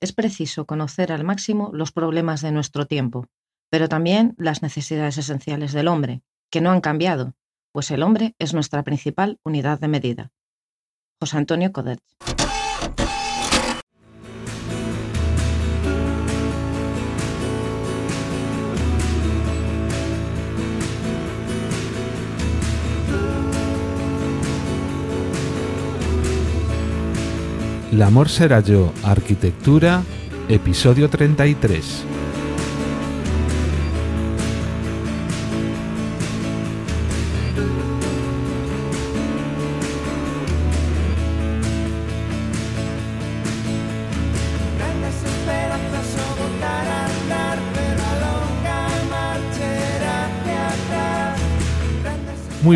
Es preciso conocer al máximo los problemas de nuestro tiempo, pero también las necesidades esenciales del hombre, que no han cambiado, pues el hombre es nuestra principal unidad de medida. José Antonio Codet. L'amor será yo, arquitectura, episodio 33.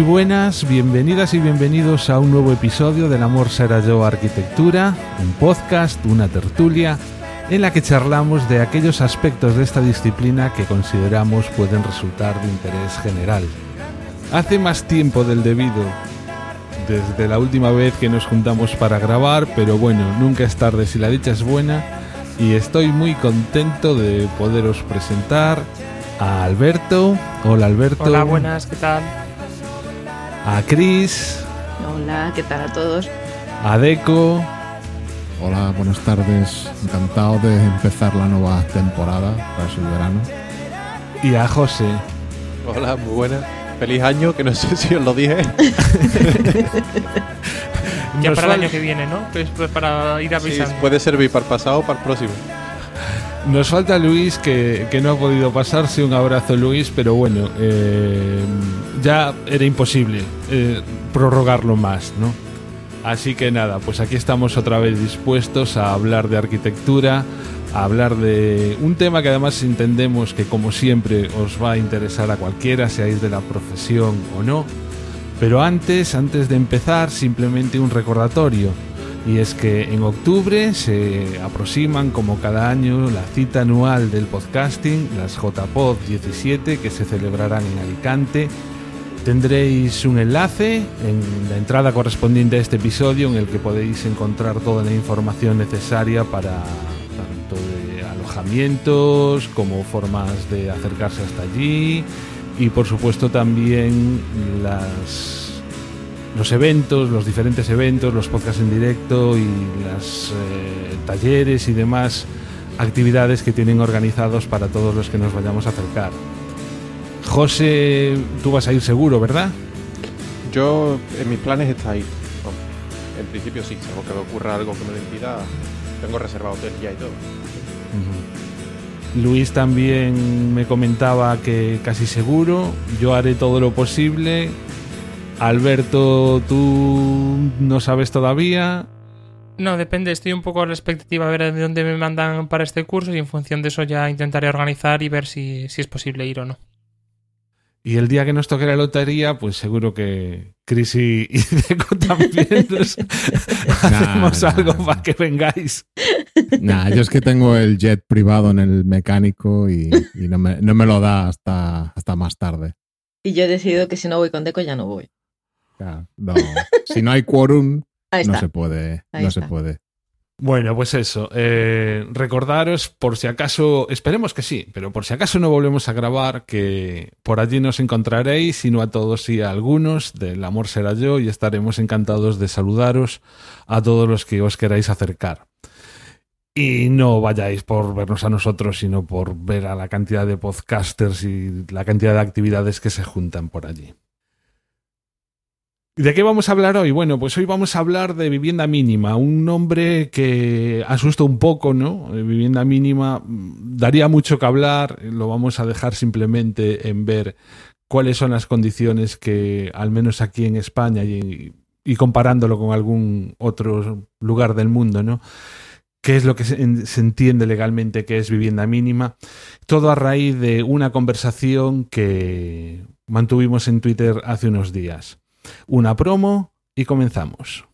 Muy buenas, bienvenidas y bienvenidos a un nuevo episodio del Amor será yo, arquitectura, un podcast, una tertulia, en la que charlamos de aquellos aspectos de esta disciplina que consideramos pueden resultar de interés general. Hace más tiempo del debido, desde la última vez que nos juntamos para grabar, pero bueno, nunca es tarde si la dicha es buena y estoy muy contento de poderos presentar a Alberto. Hola Alberto. Hola, buenas, ¿qué tal? A Cris, Hola, ¿qué tal a todos? a Deco, Hola, buenas tardes. Encantado de empezar la nueva temporada tras el verano. y a José. Hola, muy buena. Feliz año, que no sé si os lo dije. Ya para el año que viene, ¿no? Pues, pues para ir Sí, avisando. puede servir para el pasado o para el próximo. Nos falta Luis, que, que no ha podido pasarse. Un abrazo, Luis, pero bueno, eh, ya era imposible eh, prorrogarlo más, ¿no? Así que nada, pues aquí estamos otra vez dispuestos a hablar de arquitectura, a hablar de un tema que además entendemos que como siempre os va a interesar a cualquiera, seáis de la profesión o no. Pero antes, antes de empezar, simplemente un recordatorio. Y es que en octubre se aproximan, como cada año, la cita anual del podcasting, las JPod 17, que se celebrarán en Alicante. Tendréis un enlace en la entrada correspondiente a este episodio en el que podéis encontrar toda la información necesaria para tanto de alojamientos como formas de acercarse hasta allí y por supuesto también las los eventos, los diferentes eventos, los podcasts en directo y las eh, talleres y demás actividades que tienen organizados para todos los que nos vayamos a acercar. José, tú vas a ir seguro, ¿verdad? Yo, en mis planes está ahí. Vamos, En principio sí, salvo que me ocurra algo que me lo impida. Tengo reservado hotel ya y todo. Luis también me comentaba que casi seguro, yo haré todo lo posible. Alberto, tú no sabes todavía. No, depende, estoy un poco a la expectativa a ver de dónde me mandan para este curso y en función de eso ya intentaré organizar y ver si, si es posible ir o no. Y el día que nos toque la lotería, pues seguro que Chris y, y Deco también nos hacemos nah, algo nah. para que vengáis. Nah, yo es que tengo el jet privado en el mecánico y, y no, me, no me lo da hasta, hasta más tarde. Y yo he decidido que si no voy con Deco ya no voy. Claro, no. Si no hay quórum, no se puede. Ahí no se puede. Bueno, pues eso. eh, recordaros, por si acaso, esperemos que sí, pero por si acaso no volvemos a grabar, que por allí nos encontraréis, si no a todos y a algunos, del amor será yo, y estaremos encantados de saludaros a todos los que os queráis acercar. Y no vayáis por vernos a nosotros, sino por ver a la cantidad de podcasters y la cantidad de actividades que se juntan por allí. ¿Y ¿De qué vamos a hablar hoy? Bueno, pues hoy vamos a hablar de vivienda mínima, un nombre que asusta un poco, ¿no? Eh, Vivienda mínima mm, daría mucho que hablar, eh, lo vamos a dejar simplemente en ver cuáles son las condiciones que, al menos aquí en España y, y comparándolo con algún otro lugar del mundo, ¿no? qué es lo que se entiende legalmente que es vivienda mínima. Todo a raíz de una conversación que mantuvimos en Twitter hace unos días. Una promo y comenzamos.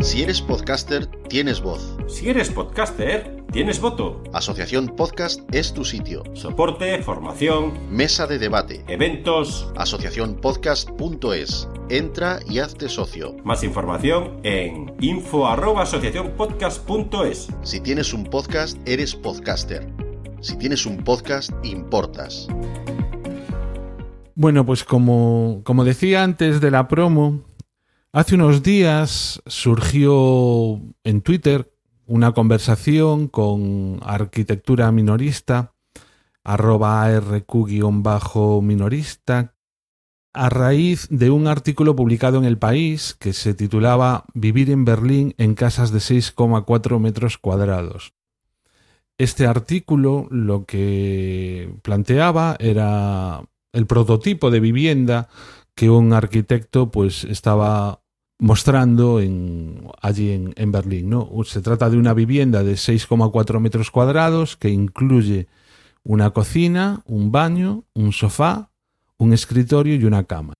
Si eres podcaster, tienes voz. Si eres podcaster, tienes voto. Asociación Podcast es tu sitio. Soporte, formación, Mesa de debate. eventos. Asociacionpodcast.es. Entra y hazte socio. Más información en info@asociacionpodcast.es. Si tienes un podcast, eres podcaster. Si tienes un podcast, importas. Bueno, pues como, como decía antes de la promo, hace unos días surgió en Twitter una conversación con arquitectura minorista, arroba arq-minorista, a raíz de un artículo publicado en El País que se titulaba Vivir en Berlín en casas de 6,4 metros cuadrados. Este artículo lo que planteaba era el prototipo de vivienda que un arquitecto pues estaba mostrando en, allí en, Berlín. ¿no? Se trata de una vivienda de 6,4 metros cuadrados que incluye una cocina, un baño, un sofá, un escritorio y una cama.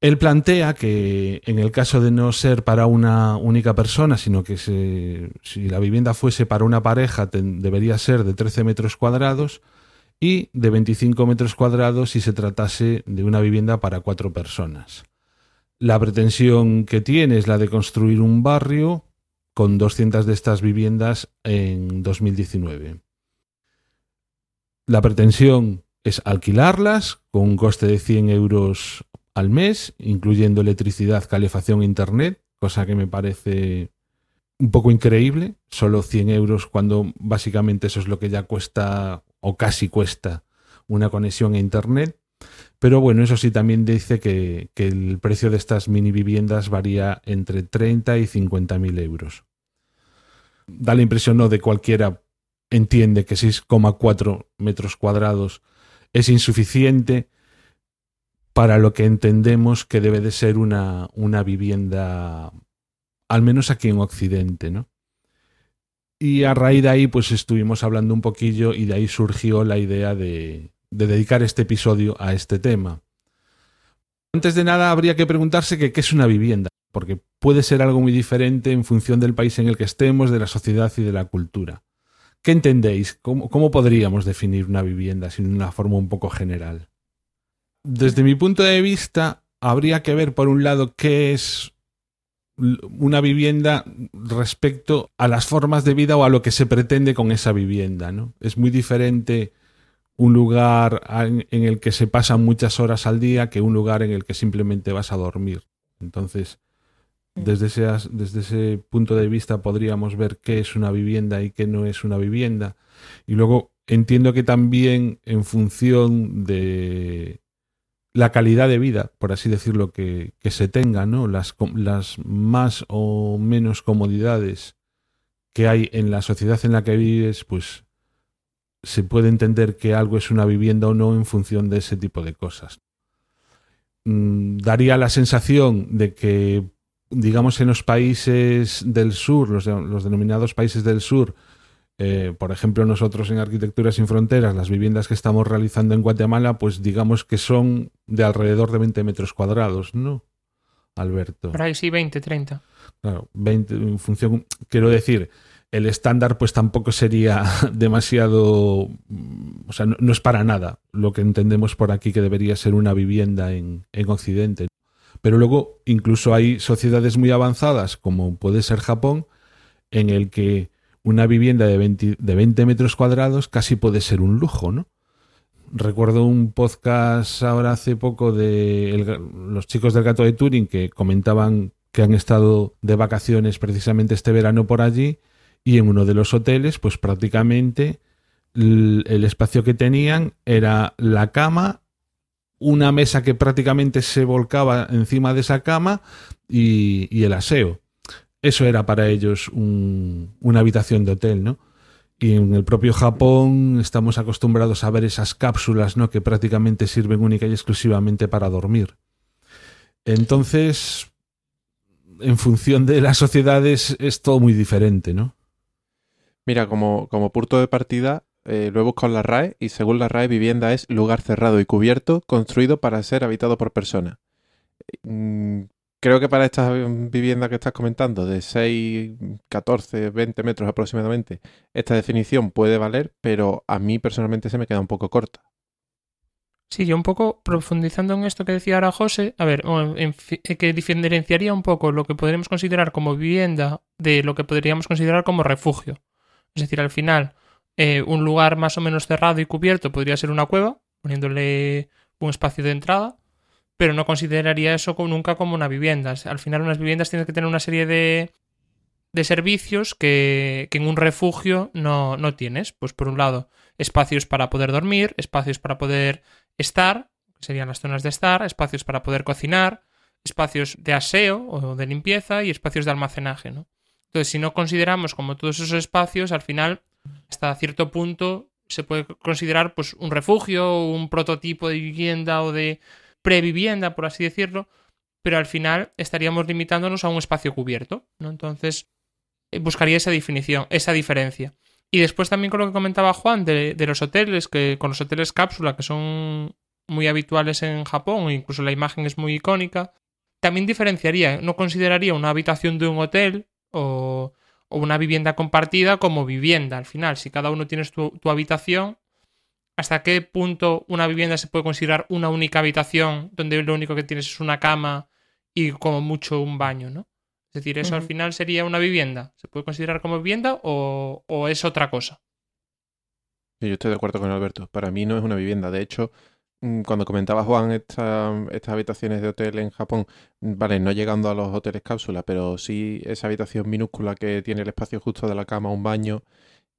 Él plantea que en el caso de no ser para una única persona, sino que si la vivienda fuese para una pareja, debería ser de 13 metros cuadrados y de 25 metros cuadrados si se tratase de una vivienda para cuatro personas. La pretensión que tiene es la de construir un barrio con 200 de estas viviendas en 2019. La pretensión es alquilarlas con un coste de 100 euros al mes, incluyendo electricidad, calefacción e internet, cosa que me parece un poco increíble, solo 100 euros cuando básicamente eso es lo que ya cuesta o casi cuesta una conexión a internet. Pero bueno, eso sí también dice que, que el precio de estas mini viviendas varía entre 30 y 50 mil euros. Da la impresión, ¿no?, de cualquiera entiende que 6,4 metros cuadrados es insuficiente para lo que entendemos que debe de ser una, una vivienda, al menos aquí en Occidente, ¿no? Y a raíz de ahí, pues estuvimos hablando un poquillo y de ahí surgió la idea de, de dedicar este episodio a este tema. Antes de nada, habría que preguntarse qué es una vivienda, porque puede ser algo muy diferente en función del país en el que estemos, de la sociedad y de la cultura. ¿Qué entendéis? ¿Cómo, cómo podríamos definir una vivienda sin una forma un poco general? Desde mi punto de vista, habría que ver, por un lado, qué es una vivienda respecto a las formas de vida o a lo que se pretende con esa vivienda. ¿no? Es muy diferente un lugar en en el que se pasan muchas horas al día que un lugar en el que simplemente vas a dormir. Entonces, desde ese, desde ese punto de vista podríamos ver qué es una vivienda y qué no es una vivienda. Y luego entiendo que también en función de la calidad de vida, por así decirlo, que, que se tenga, ¿no? Las, las más o menos comodidades que hay en la sociedad en la que vives, pues se puede entender que algo es una vivienda o no en función de ese tipo de cosas. Mm, Daría la sensación de que, digamos, en los países del sur, los, los denominados países del sur, eh, por ejemplo, nosotros en Arquitectura Sin Fronteras, las viviendas que estamos realizando en Guatemala, pues digamos que son de alrededor de 20 metros cuadrados, ¿no? Alberto. Por ahí sí, 20, 30. Claro, 20 en función, quiero decir, el estándar pues tampoco sería demasiado, o sea, no, no es para nada lo que entendemos por aquí que debería ser una vivienda en, en Occidente. Pero luego incluso hay sociedades muy avanzadas, como puede ser Japón, en el que una vivienda de 20, de 20 metros cuadrados casi puede ser un lujo, ¿no? Recuerdo un podcast ahora hace poco de los chicos del gato de Turing que comentaban que han estado de vacaciones precisamente este verano por allí y en uno de los hoteles, pues prácticamente el espacio que tenían era la cama, una mesa que prácticamente se volcaba encima de esa cama y el aseo. Eso era para ellos un- una habitación de hotel, ¿no? Y en el propio Japón estamos acostumbrados a ver esas cápsulas, ¿no? Que prácticamente sirven única y exclusivamente para dormir. Entonces, en función de las sociedades, es todo muy diferente, ¿no? Mira, como, punto de partida, eh, lo he buscado en la RAE y según la RAE, vivienda es lugar cerrado y cubierto construido para ser habitado por persona. Mm, creo que para estas viviendas que estás comentando, de 6, 14, 20 metros aproximadamente, esta definición puede valer, pero a mí personalmente se me queda un poco corta. Sí, yo un poco profundizando en esto que decía ahora José, a ver, eh, que diferenciaría un poco lo que podríamos considerar como vivienda de lo que podríamos considerar como refugio. Es decir, al final, eh, un lugar más o menos cerrado y cubierto podría ser una cueva, poniéndole un espacio de entrada, pero no consideraría eso como- nunca como una vivienda. Al final, unas viviendas tienen que tener una serie de, de servicios que, que en un refugio no, no tienes. Pues por un lado, espacios para poder dormir, espacios para poder estar, serían las zonas de estar, espacios para poder cocinar, espacios de aseo o de limpieza y espacios de almacenaje, ¿no? Entonces, si no consideramos como todos esos espacios, al final, hasta cierto punto, se puede considerar pues un refugio, un prototipo de vivienda o de previvienda, por así decirlo, pero al final estaríamos limitándonos a un espacio cubierto, ¿no? Entonces, eh, buscaría esa definición, esa diferencia. Y después también con lo que comentaba Juan de, los hoteles, que con los hoteles cápsula, que son muy habituales en Japón, e incluso la imagen es muy icónica, también diferenciaría, no consideraría una habitación de un hotel o, una vivienda compartida como vivienda al final. Si cada uno tienes tu habitación, ¿hasta qué punto una vivienda se puede considerar una única habitación donde lo único que tienes es una cama y como mucho un baño, ¿no? Es decir, eso al final sería una vivienda. ¿Se puede considerar como vivienda o, o es otra cosa? Yo estoy de acuerdo con Alberto. Para mí no es una vivienda. De hecho, mm, cuando comentaba Juan esta- estas habitaciones de hotel en Japón, mm, vale, no llegando a los hoteles cápsula, pero sí esa habitación minúscula que tiene el espacio justo de la cama, un baño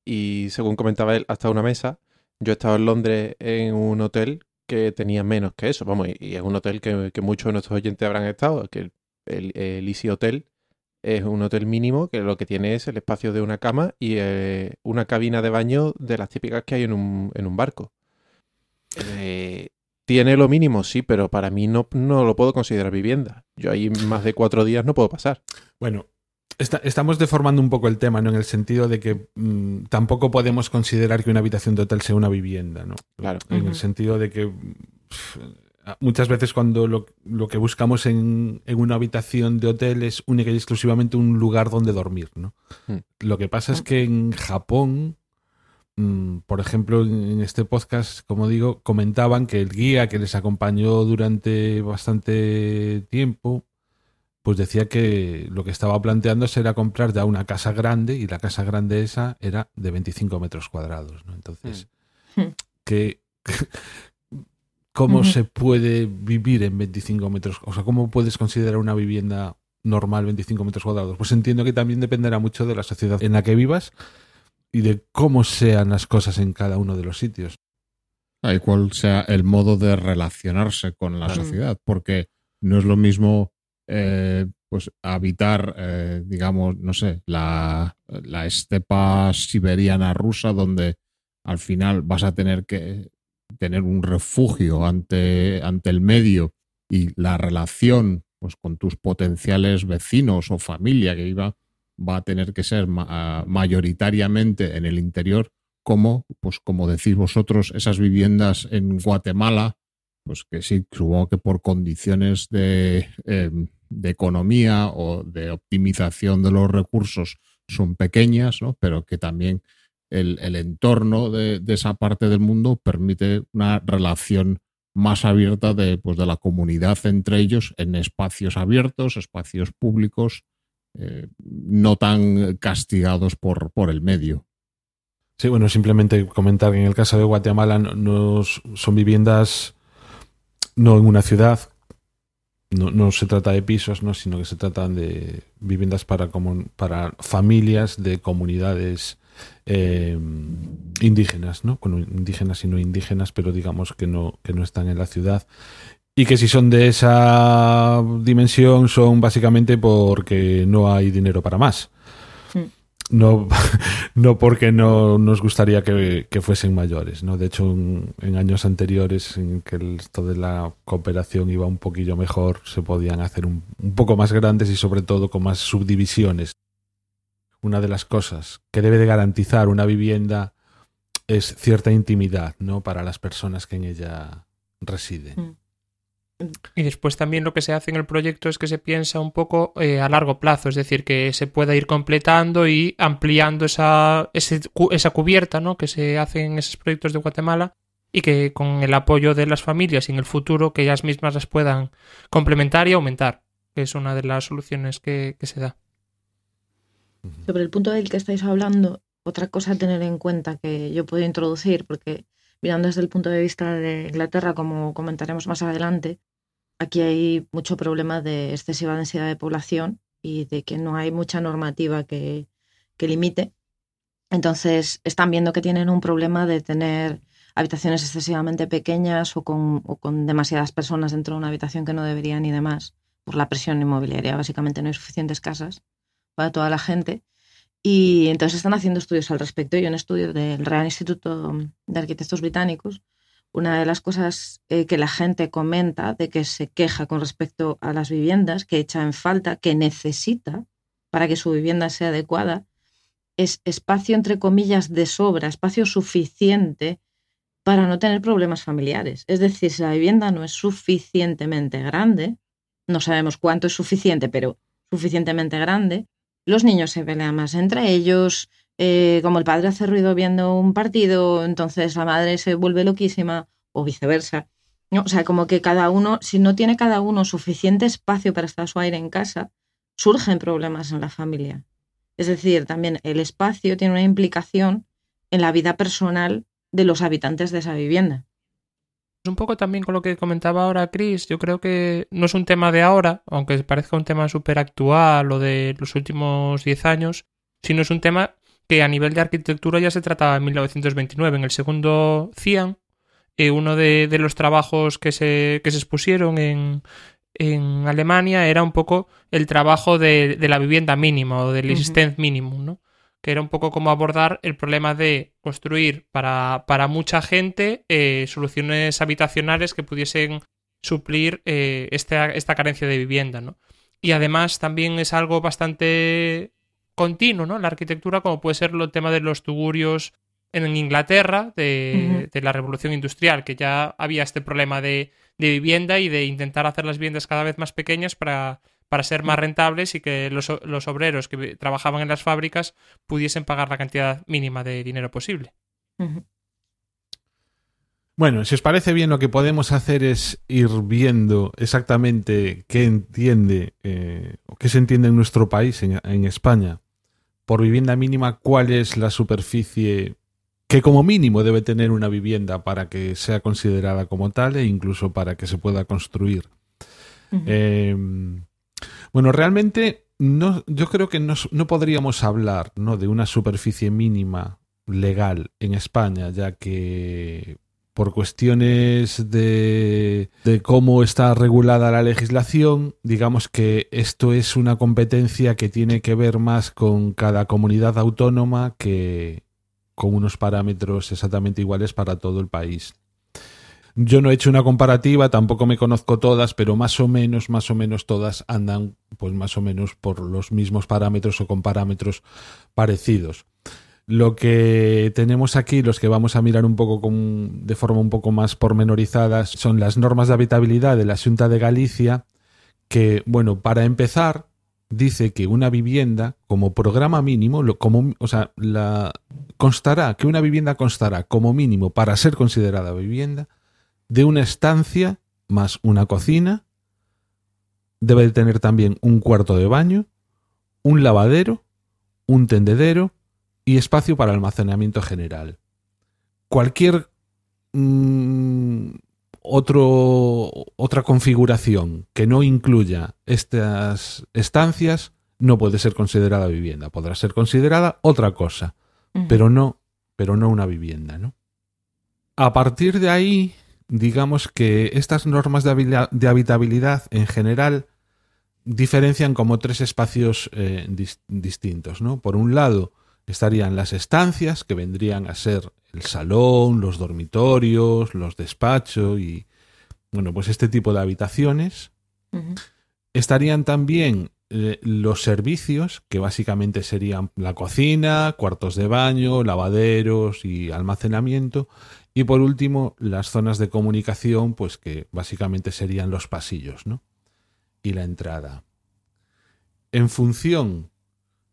y, según comentaba él, hasta una mesa. Yo he estado en Londres en un hotel que tenía menos que eso, vamos, y, es un hotel que, muchos de nuestros oyentes habrán estado, que el, el, el Easy Hotel es un hotel mínimo que lo que tiene es el espacio de una cama y eh, una cabina de baño de las típicas que hay en un, en un barco. Eh, tiene lo mínimo, sí, pero para mí no, no lo puedo considerar vivienda. Yo ahí más de cuatro días no puedo pasar. Bueno, esta- estamos deformando un poco el tema, ¿no? En el sentido de que mm, tampoco podemos considerar que una habitación de hotel sea una vivienda, ¿no? Claro. En el sentido de que muchas veces cuando lo, lo que buscamos en, en una habitación de hotel es única y exclusivamente un lugar donde dormir, ¿no? Mm. Lo que pasa es que en Japón, mm, por ejemplo, en en este podcast, como digo, comentaban que el guía que les acompañó durante bastante tiempo, pues decía que lo que estaba planteándose era comprar ya una casa grande y la casa grande esa era de 25 metros cuadrados, ¿no? Entonces, Mm. que ¿cómo se puede vivir en 25 metros? O sea, ¿cómo puedes considerar una vivienda normal 25 metros cuadrados? Pues entiendo que también dependerá mucho de la sociedad en la que vivas y de cómo sean las cosas en cada uno de los sitios. Ah, y cuál sea el modo de relacionarse con la Claro. sociedad, porque no es lo mismo eh, pues habitar, eh, digamos, no sé, la, la estepa siberiana rusa, donde al final vas a tener que tener un refugio ante, ante el medio y la relación pues, con tus potenciales vecinos o familia que iba va a tener que ser ah, mayoritariamente en el interior como, pues como decís vosotros, esas viviendas en Guatemala, pues que sí, supongo que por condiciones de, eh, de economía o de optimización de los recursos son pequeñas, ¿no? pero que también el, el entorno de, de esa parte del mundo permite una relación más abierta de, pues, de la comunidad entre ellos en espacios abiertos, espacios públicos, eh, no tan castigados por, por el medio. Sí, bueno, simplemente comentar que en el caso de Guatemala no, son viviendas no en una ciudad, no, no se trata de pisos, ¿no? sino que se tratan de viviendas para, comun- para familias de comunidades eh, indígenas, ¿no? Bueno, indígenas y no indígenas, pero digamos que no, que no están en la ciudad. Y que si son de esa dimensión son básicamente porque no hay dinero para más. No, no porque no nos gustaría que, que fuesen mayores, ¿no? De hecho, en, años anteriores, en que esto de la cooperación iba un poquillo mejor, se podían hacer un, un poco más grandes y sobre todo con más subdivisiones. Una de las cosas que debe de garantizar una vivienda es cierta intimidad, ¿no? Para las personas que en ella residen. Mm. Y después también lo que se hace en el proyecto es que se piensa un poco eh, a largo plazo, es decir, que se pueda ir completando y ampliando esa, esa cubierta ¿no? que se hace en esos proyectos de Guatemala y que con el apoyo de las familias y en el futuro que ellas mismas las puedan complementar y aumentar, que es una de las soluciones que, que se da. Sobre el punto del que estáis hablando, otra cosa a tener en cuenta que yo puedo introducir, porque mirando desde el punto de vista de Inglaterra, como comentaremos más adelante, aquí hay mucho problema de excesiva densidad de población y de que no hay mucha normativa que, que limite. Entonces, están viendo que tienen un problema de tener habitaciones excesivamente pequeñas o con, o con demasiadas personas dentro de una habitación que no deberían y demás, por la presión inmobiliaria. Básicamente no hay suficientes casas para toda la gente. Y entonces están haciendo estudios al respecto. Y un estudio del Real Instituto de Arquitectos Británicos, una de las cosas eh, que la gente comenta de que se queja con respecto a las viviendas, que echa en falta, que necesita para que su vivienda sea adecuada, es espacio, entre comillas, de sobra, espacio suficiente para no tener problemas familiares. Es decir, si la vivienda no es suficientemente grande, no sabemos cuánto es suficiente, pero suficientemente grande, los niños se pelean más entre ellos, eh, como el padre hace ruido viendo un partido, entonces la madre se vuelve loquísima o viceversa. ¿no? O sea, como que cada uno, si no tiene cada uno suficiente espacio para estar su aire en casa, surgen problemas en la familia. Es decir, también el espacio tiene una implicación en la vida personal de los habitantes de esa vivienda. Un poco también con lo que comentaba ahora Chris, yo creo que no es un tema de ahora, aunque parezca un tema súper actual o de los últimos 10 años, sino es un tema que a nivel de arquitectura ya se trataba en 1929, en el segundo CIAN, eh, uno de, de, los trabajos que se, que se expusieron en, en, Alemania era un poco el trabajo de, de la vivienda mínima o del existence uh -huh. minimum, ¿no? Que era un poco como abordar el problema de construir para, para mucha gente eh, soluciones habitacionales que pudiesen suplir eh, esta, esta, carencia de vivienda, ¿no? Y además también es algo bastante continuo, ¿no? La arquitectura, como puede ser el tema de los tugurios en Inglaterra, de, uh -huh. de la revolución industrial, que ya había este problema de, de, vivienda y de intentar hacer las viviendas cada vez más pequeñas para para ser más rentables y que los, los, obreros que trabajaban en las fábricas pudiesen pagar la cantidad mínima de dinero posible. Bueno, si os parece bien, lo que podemos hacer es ir viendo exactamente qué entiende eh, o qué se entiende en nuestro país, en, en España, por vivienda mínima, cuál es la superficie que como mínimo debe tener una vivienda para que sea considerada como tal e incluso para que se pueda construir. Uh -huh. eh, bueno, realmente no, yo creo que no, no podríamos hablar ¿no? de una superficie mínima legal en España, ya que por cuestiones de, de, cómo está regulada la legislación, digamos que esto es una competencia que tiene que ver más con cada comunidad autónoma que con unos parámetros exactamente iguales para todo el país. Yo no he hecho una comparativa, tampoco me conozco todas, pero más o menos, más o menos todas andan, pues más o menos por los mismos parámetros o con parámetros parecidos. Lo que tenemos aquí, los que vamos a mirar un poco con, de forma un poco más pormenorizada, son las normas de habitabilidad de la Junta de Galicia, que, bueno, para empezar, dice que una vivienda, como programa mínimo, lo, como, o sea, la, constará, que una vivienda constará como mínimo para ser considerada vivienda, de una estancia más una cocina, debe de tener también un cuarto de baño, un lavadero, un tendedero y espacio para almacenamiento general. Cualquier mmm, otro, otra configuración que no incluya estas estancias no puede ser considerada vivienda. Podrá ser considerada otra cosa, uh -huh. pero no, pero no una vivienda, ¿no? A partir de ahí, digamos que estas normas de, habitabilidad en general diferencian como tres espacios eh, dis distintos, ¿no? Por un lado estarían las estancias, que vendrían a ser el salón, los dormitorios, los despachos y, bueno, pues este tipo de habitaciones. Uh -huh. Estarían también eh, los servicios, que básicamente serían la cocina, cuartos de baño, lavaderos y almacenamiento. Y por último, las zonas de comunicación, pues que básicamente serían los pasillos, ¿no? Y la entrada. En función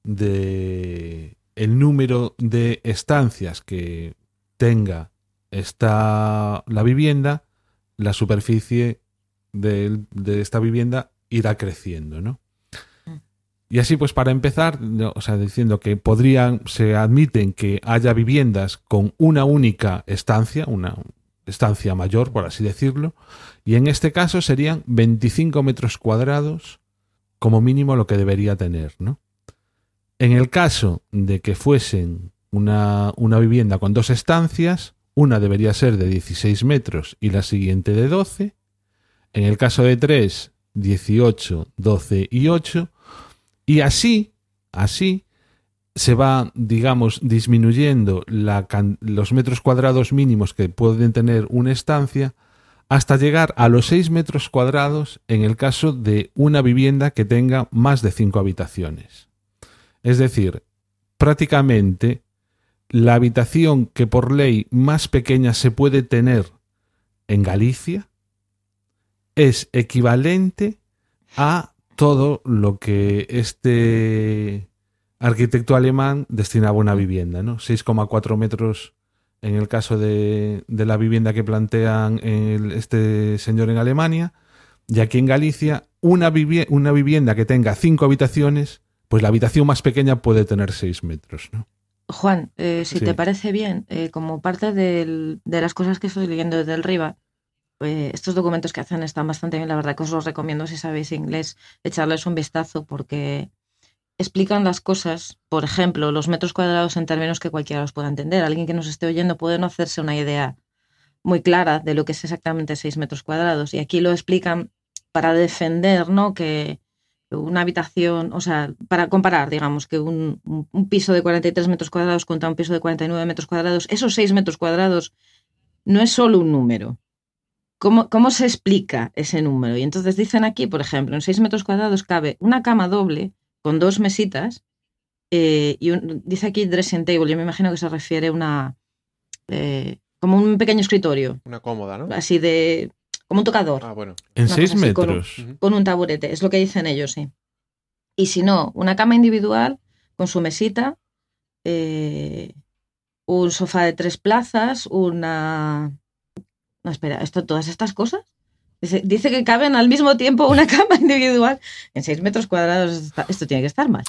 de el número de estancias que tenga esta la vivienda, la superficie de, de esta vivienda irá creciendo, ¿no? Y así, pues para empezar, o sea, diciendo que podrían, se admiten que haya viviendas con una única estancia, una estancia mayor, por así decirlo, y en este caso serían 25 metros cuadrados como mínimo lo que debería tener, ¿no? En el caso de que fuesen una, una vivienda con dos estancias, una debería ser de 16 metros y la siguiente de 12. En el caso de tres, 18, 12 y 8. Y así, así, se va, digamos, disminuyendo los metros cuadrados mínimos que pueden tener una estancia hasta llegar a los 6 metros cuadrados en el caso de una vivienda que tenga más de 5 habitaciones. Es decir, prácticamente la habitación que por ley más pequeña se puede tener en Galicia es equivalente a todo lo que este arquitecto alemán destinaba a una vivienda, ¿no? 6,4 metros en el caso de, de la vivienda que plantean el- este señor en Alemania, y aquí en Galicia, una, vivi- una vivienda que tenga cinco habitaciones, pues la habitación más pequeña puede tener 6 metros, ¿no? Juan, eh, si Sí. te parece bien, eh, como parte del- de las cosas que estoy leyendo desde el RIBA, eh, estos documentos que hacen están bastante bien, la verdad que os los recomiendo si sabéis inglés, echarles un vistazo porque explican las cosas, por ejemplo, los metros cuadrados en términos que cualquiera los pueda entender. Alguien que nos esté oyendo puede no hacerse una idea muy clara de lo que es exactamente 6 metros cuadrados. Y aquí lo explican para defender, ¿no? Que una habitación, o sea, para comparar, digamos, que un, un- piso de 43 metros cuadrados contra un piso de 49 metros cuadrados, esos 6 metros cuadrados no es solo un número. ¿Cómo, ¿Cómo se explica ese número? Y entonces dicen aquí, por ejemplo, en 6 metros cuadrados cabe una cama doble con dos mesitas eh, y un- dice aquí dressing table. Yo me imagino que se refiere a una. eh, como un pequeño escritorio, Una cómoda, ¿no? así de. como un tocador Ah, bueno. En Una 6 cosa así con un- metros. Con un taburete, es lo que dicen ellos, sí. Y si no, una cama individual con su mesita, eh, un sofá de tres plazas, una... No, espera, esto, todas estas cosas. Dice, dice que caben al mismo tiempo una cama individual en seis metros cuadrados. Está- esto tiene que estar mal.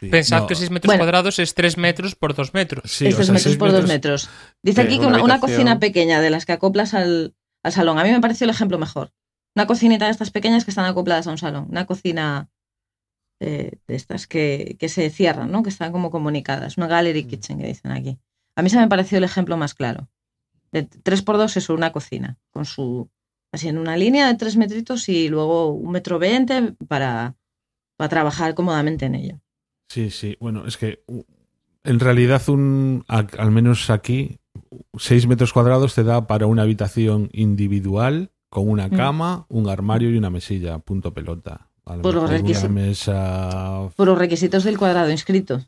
Sí. Pensad No, que 6 metros Bueno. cuadrados es 3 metros por 2 metros. sí, es o tres sea, metros seis por dos metros. Dice aquí que una cocina pequeña de las que acoplas al, al salón. A mí me pareció el ejemplo mejor. Una cocinita de estas pequeñas que están acopladas a un salón. Una cocina eh, de estas que, que se cierran, ¿no? Que están como comunicadas. Una gallery Mm. kitchen que dicen aquí. A mí se me pareció el ejemplo más claro. De tres por dos es una cocina. Con su. Así en una línea de tres metritos y luego un metro veinte para, para trabajar cómodamente en ella. Sí, sí. Bueno, es que en realidad un, al menos aquí, 6 metros cuadrados te da para una habitación individual con una Mm. cama, un armario y una mesilla, punto pelota. Lo Pues los mejor una requisi- mesa... por los requisitos del cuadrado inscrito.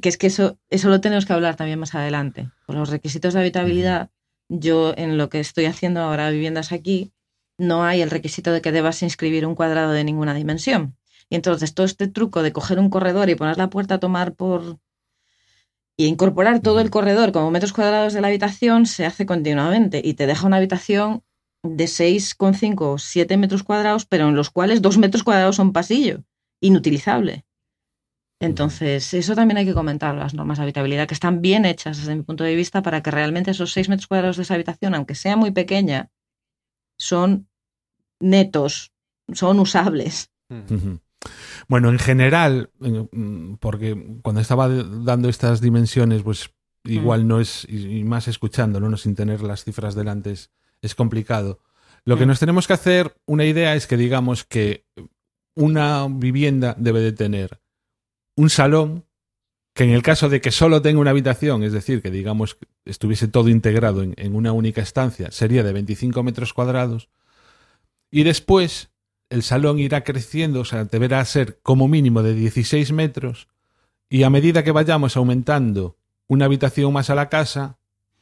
Que es que eso, eso lo tenemos que hablar también más adelante. Por los requisitos de habitabilidad, yo en lo que estoy haciendo ahora viviendas aquí, no hay el requisito de que debas inscribir un cuadrado de ninguna dimensión. Y entonces todo este truco de coger un corredor y poner la puerta a tomar por... y incorporar todo el corredor como metros cuadrados de la habitación se hace continuamente y te deja una habitación de 6,5 o 7 metros cuadrados, pero en los cuales 2 metros cuadrados son pasillo, inutilizable. Entonces, eso también hay que comentar, las normas de habitabilidad, que están bien hechas desde mi punto de vista para que realmente esos 6 metros cuadrados de esa habitación, aunque sea muy pequeña, son netos, son usables. Mm. Bueno, en general, mm, porque cuando estaba dando estas dimensiones, pues igual no es, y y más escuchándolo, no sin tener las cifras delante, es, es complicado. Lo que Mm. nos tenemos que hacer una idea es que digamos que una vivienda debe de tener un salón que en el caso de que solo tenga una habitación, es decir, que digamos estuviese todo integrado en, en una única estancia, sería de 25 metros cuadrados. Y después el salón irá creciendo, o sea, deberá ser como mínimo de 16 metros, y a medida que vayamos aumentando una habitación más a la casa,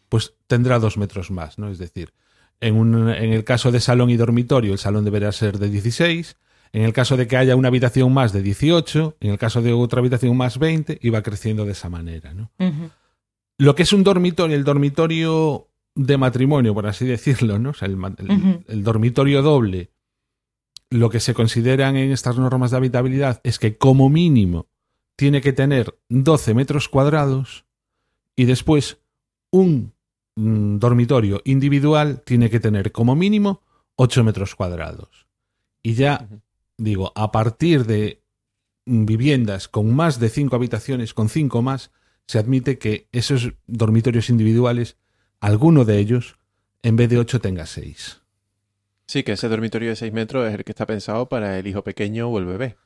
pues tendrá dos metros más, ¿no? Es decir, en, un- en el caso de salón y dormitorio, el salón deberá ser de 16, en el caso de que haya una habitación más de 18, en el caso de otra habitación más 20, y va creciendo de esa manera, ¿no? Lo que es un dormitorio, el dormitorio de matrimonio, por así decirlo, ¿no? O sea, el, dormitorio doble, lo que se consideran en estas normas de habitabilidad es que como mínimo tiene que tener 12 metros cuadrados y después un mm, dormitorio individual tiene que tener como mínimo 8 metros cuadrados. Y ya. Digo, a partir de viviendas con más de 5 habitaciones, con 5 más, se admite que esos dormitorios individuales, alguno de ellos, en vez de 8 tenga 6. Sí, que ese dormitorio de 6 metros es el que está pensado para el hijo pequeño o el bebé.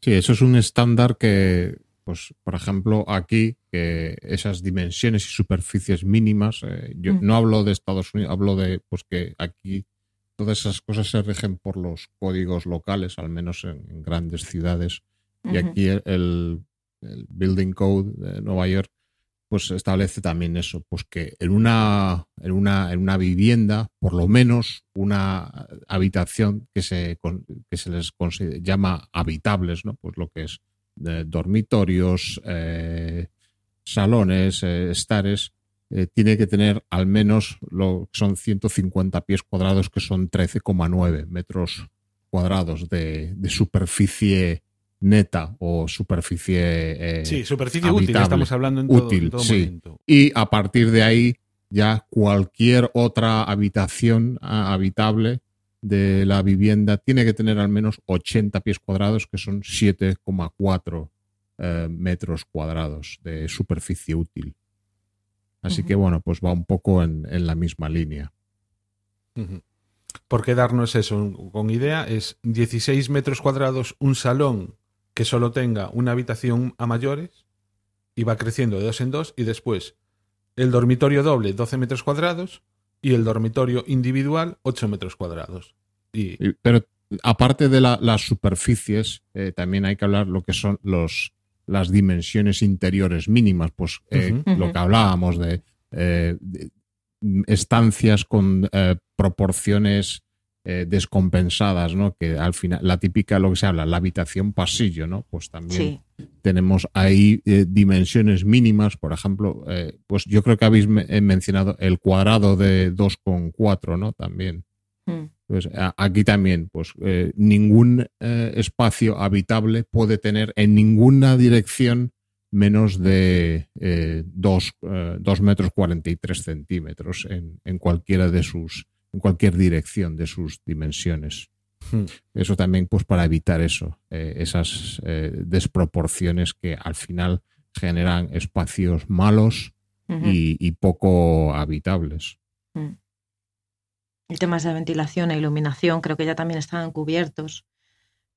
Sí, eso es un estándar que, pues, por ejemplo, aquí, que esas dimensiones y superficies mínimas, eh, yo Mm. no hablo de Estados Unidos, hablo de, pues, que aquí todas esas cosas se rigen por los códigos locales, al menos en, en grandes ciudades. Y aquí el, el- el Building Code de Nueva York pues establece también eso, pues que en una, en una, en una vivienda, por lo menos una habitación que se, que se les llama habitables, ¿no? Pues lo que es eh, dormitorios, eh, salones, eh, estares, eh, tiene que tener al menos lo que son 150 pies cuadrados, que son 13,9 metros cuadrados de, de superficie neta o superficie eh, Sí, superficie útil, habitable. estamos hablando en todo, Útil, en todo sí. momento. y a partir de ahí ya cualquier otra habitación ah, habitable de la vivienda tiene que tener al menos 80 pies cuadrados, que son 7,4 eh, metros cuadrados de superficie útil. Así que bueno, pues va un poco en, en la misma línea. Ujú. Por quedarnos eso con idea, es 16 metros cuadrados un salón que solo tenga una habitación a mayores y va creciendo de dos en dos y después el dormitorio doble 12 metros cuadrados y el dormitorio individual 8 metros cuadrados. Y- Pero aparte de la- las superficies, eh, también hay que hablar lo que son los, las dimensiones interiores mínimas, pues eh, lo que hablábamos de, eh, de estancias con eh, proporciones eh, descompensadas, ¿no? Que al final, la típica, lo que se habla, la habitación pasillo, ¿no? Pues también Sí. tenemos ahí eh, dimensiones mínimas, por ejemplo, eh, pues yo creo que habéis me- mencionado el cuadrado de 2,4, ¿no? También. Mm. Pues a- aquí también, pues eh, ningún eh, espacio habitable puede tener en ninguna dirección menos de 2 metros 43 centímetros en, en cualquiera de sus, en cualquier dirección de sus dimensiones. Hmm. Eso también, pues para evitar eso, eh, esas eh, desproporciones que al final generan espacios malos y, y poco habitables. Y temas de ventilación e iluminación creo que ya también están cubiertos.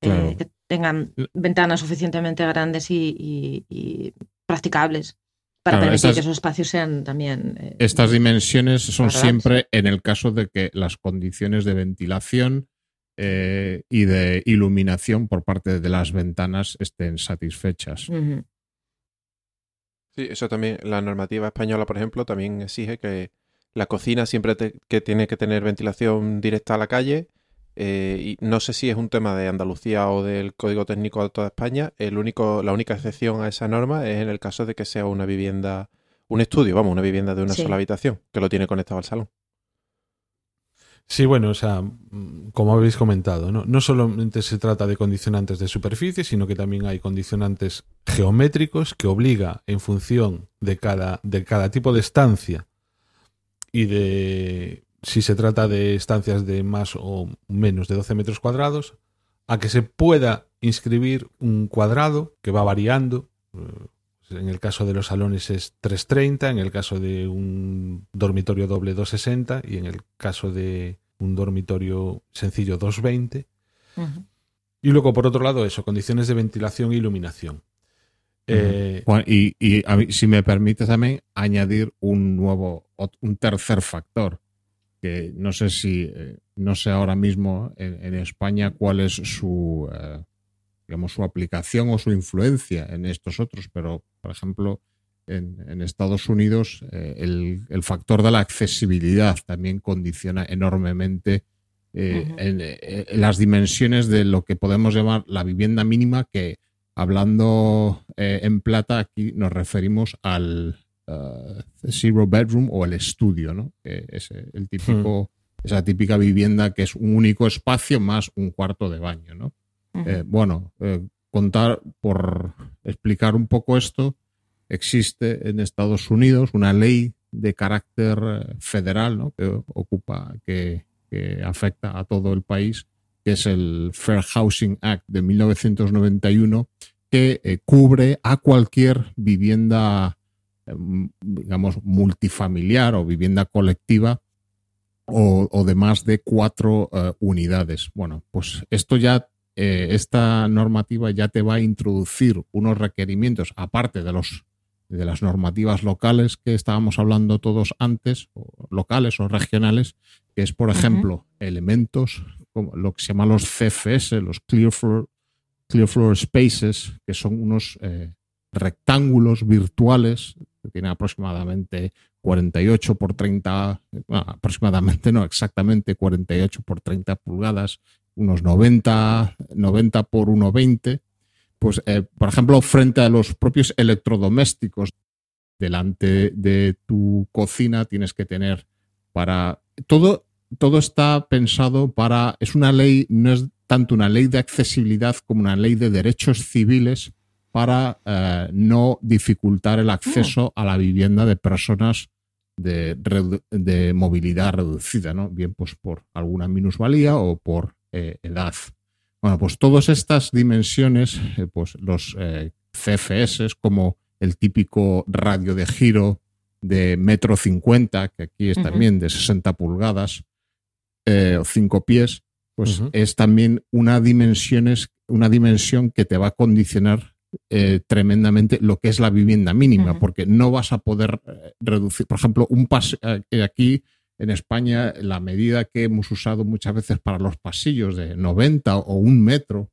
Eh, que tengan ventanas suficientemente grandes y, y- y practicables para Claro, permitir que esos espacios sean también. eh, Estas dimensiones son Agradables. siempre en el caso de que las condiciones de ventilación eh, y de iluminación por parte de las ventanas estén satisfechas. Sí, eso también, la normativa española, por ejemplo, también exige que la cocina siempre te- que tiene que tener ventilación directa a la calle. eh, y no sé si es un tema de Andalucía o del Código Técnico de toda España. El único, la única excepción a esa norma es en el caso de que sea una vivienda, un estudio, vamos, una vivienda de una Sí. sola habitación, que lo tiene conectado al salón. Sí, bueno, o sea, como habéis comentado, ¿no? no solamente se trata de condicionantes de superficie, sino que también hay condicionantes geométricos que obliga en función de cada, de cada tipo de estancia y de si se trata de estancias de más o menos de 12 metros cuadrados, a que se pueda inscribir un cuadrado que va variando. eh, En el caso de los salones es 330, en el caso de un dormitorio doble 260 y en el caso de un dormitorio sencillo 220. Ujú. Y luego, por otro lado, eso, condiciones de ventilación e iluminación. Eh, Juan, Y, y a mí, si me permite también añadir un nuevo, un tercer factor, que no sé si, eh, no sé ahora mismo en, en España cuál es su, eh, digamos, su aplicación o su influencia en estos otros, pero, por ejemplo, en, en Estados Unidos eh, el, el factor de la accesibilidad también condiciona enormemente eh, Ujú. en, en las dimensiones de lo que podemos llamar la vivienda mínima, que hablando eh, en plata aquí nos referimos al eh, zero bedroom o el estudio, ¿no? Que es eh, el típico, esa típica vivienda que es un único espacio más un cuarto de baño, ¿no? Eh, bueno, eh, contar por explicar un poco esto, existe en Estados Unidos una ley de carácter federal ¿no? que ocupa, que, que afecta a todo el país, que es el Fair Housing Act de 1991, que eh, cubre a cualquier vivienda, eh, digamos, multifamiliar o vivienda colectiva o, o de más de cuatro eh, unidades. Bueno, pues esto ya eh, esta normativa ya te va a introducir unos requerimientos, aparte de los de las normativas locales que estábamos hablando todos antes, o locales o regionales, que es, por ejemplo, elementos como lo que se llaman los CFS, los Clear Floor, Clear Floor Spaces, que son unos eh, rectángulos virtuales que tienen aproximadamente 48 por 30, bueno, aproximadamente no, exactamente 48 por 30 pulgadas, unos 90, 90 por 1,20, pues eh, por ejemplo frente a los propios electrodomésticos delante de tu cocina tienes que tener para todo todo está pensado para es una ley no es tanto una ley de accesibilidad como una ley de derechos civiles para eh, no dificultar el acceso a la vivienda de personas de, de movilidad reducida, ¿no? Bien pues por alguna minusvalía o por eh, edad. Bueno, pues todas estas dimensiones, eh, pues los CFS, como el típico radio de giro de metro cincuenta, que aquí es también de 60 pulgadas eh, o 5 pies, pues es también una dimensión, es una dimensión que te va a condicionar eh, tremendamente lo que es la vivienda mínima, porque no vas a poder eh, reducir, por ejemplo, un pas eh, aquí en España la medida que hemos usado muchas veces para los pasillos de 90 o un metro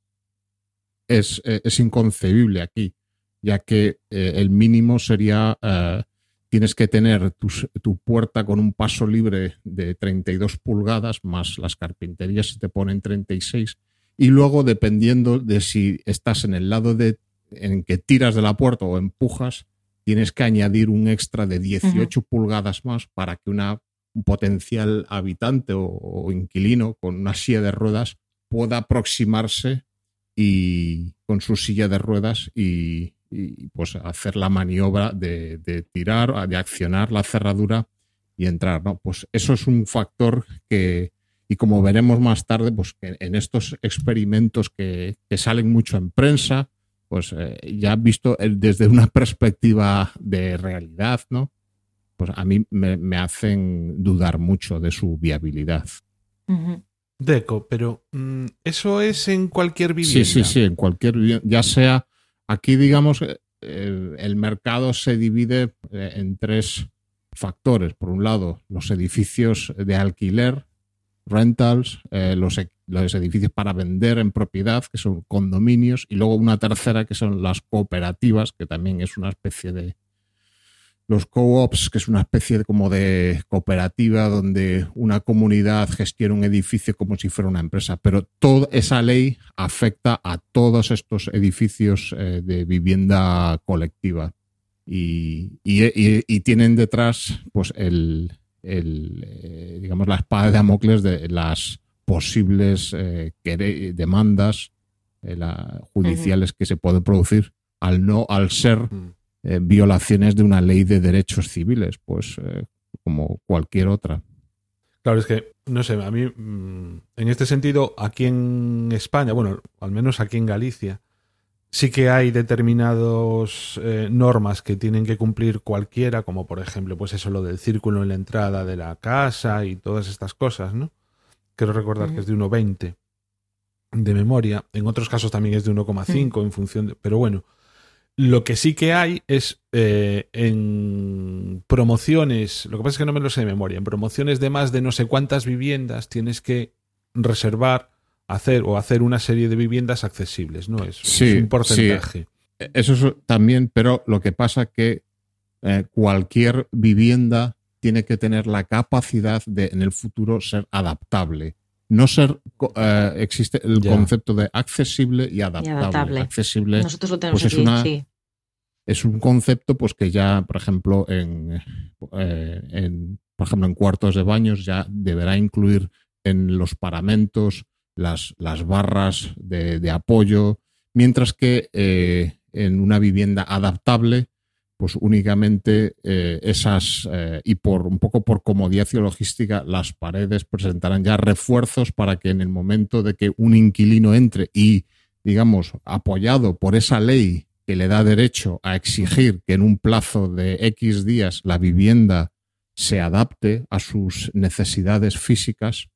es, eh, es inconcebible aquí, ya que eh, el mínimo sería, eh, tienes que tener tus- tu puerta con un paso libre de 32 pulgadas, más las carpinterías se te ponen 36, y luego dependiendo de si estás en el lado de, en que tiras de la puerta o empujas, tienes que añadir un extra de 18 pulgadas más para que una un potencial habitante o, o inquilino con una silla de ruedas pueda aproximarse y con su silla de ruedas y, y, pues hacer la maniobra de, de tirar, de accionar la cerradura y entrar, ¿no? Pues eso es un factor que, y como veremos más tarde, pues que en estos experimentos que, que salen mucho en prensa, pues eh, ya visto el- desde una perspectiva de realidad, ¿no? Pues a mí me, me hacen dudar mucho de su viabilidad. Deco, pero mm, eso es en cualquier Sí, vivienda. sí, sí, en cualquier vivienda, ya sea aquí, digamos, eh, el, mercado se divide eh, en tres factores. Por un lado, los edificios de alquiler, rentals, eh, los, e- los edificios para vender en propiedad, que son condominios, y luego una tercera, que son las cooperativas, que también es una especie de, los co-ops, que es una especie de, como de cooperativa donde una comunidad gestiona un edificio como si fuera una empresa, pero toda esa ley afecta a todos estos edificios eh, de vivienda colectiva. Y, y- y- y tienen detrás pues el, el, eh, digamos la espada de Damocles de las posibles eh, demandas la- judiciales que se pueden producir al no al ser Mm. Eh, violaciones de una ley de derechos civiles, pues eh, como cualquier otra. Claro, es que, no sé, a mí, mm, en este sentido, aquí en España, bueno, al menos aquí en Galicia, sí que hay determinadas normas que tienen que cumplir cualquiera, como por ejemplo, pues eso, lo del círculo en la entrada de la casa y todas estas cosas, ¿no? Quiero recordar que es de 1,20 de memoria. En otros casos también es de 1,5 en función de... Pero bueno, Lo que sí que hay es eh, en promociones, lo que pasa es que no me lo sé de memoria, en promociones de más de no sé cuántas viviendas tienes que reservar, hacer o hacer una serie de viviendas accesibles, ¿no? Es, Sí, es un porcentaje. Eso es también, pero lo que pasa que eh, cualquier vivienda tiene que tener la capacidad de en el futuro ser adaptable. No ser, co- eh, existe el concepto de accesible y adaptable. adaptable. Accesible Nosotros lo tenemos pues es aquí, una- sí. es un concepto pues que ya, por ejemplo, en, eh, en, por ejemplo, en cuartos de baños ya deberá incluir en los paramentos las, las barras de, de apoyo, mientras que eh, en una vivienda adaptable, pues únicamente eh, esas, eh, y por un poco por comodidad y logística, las paredes presentarán ya refuerzos para que en el momento de que un inquilino entre y, digamos, apoyado por esa ley que le da derecho a exigir que en un plazo de X días la vivienda se adapte a sus necesidades físicas,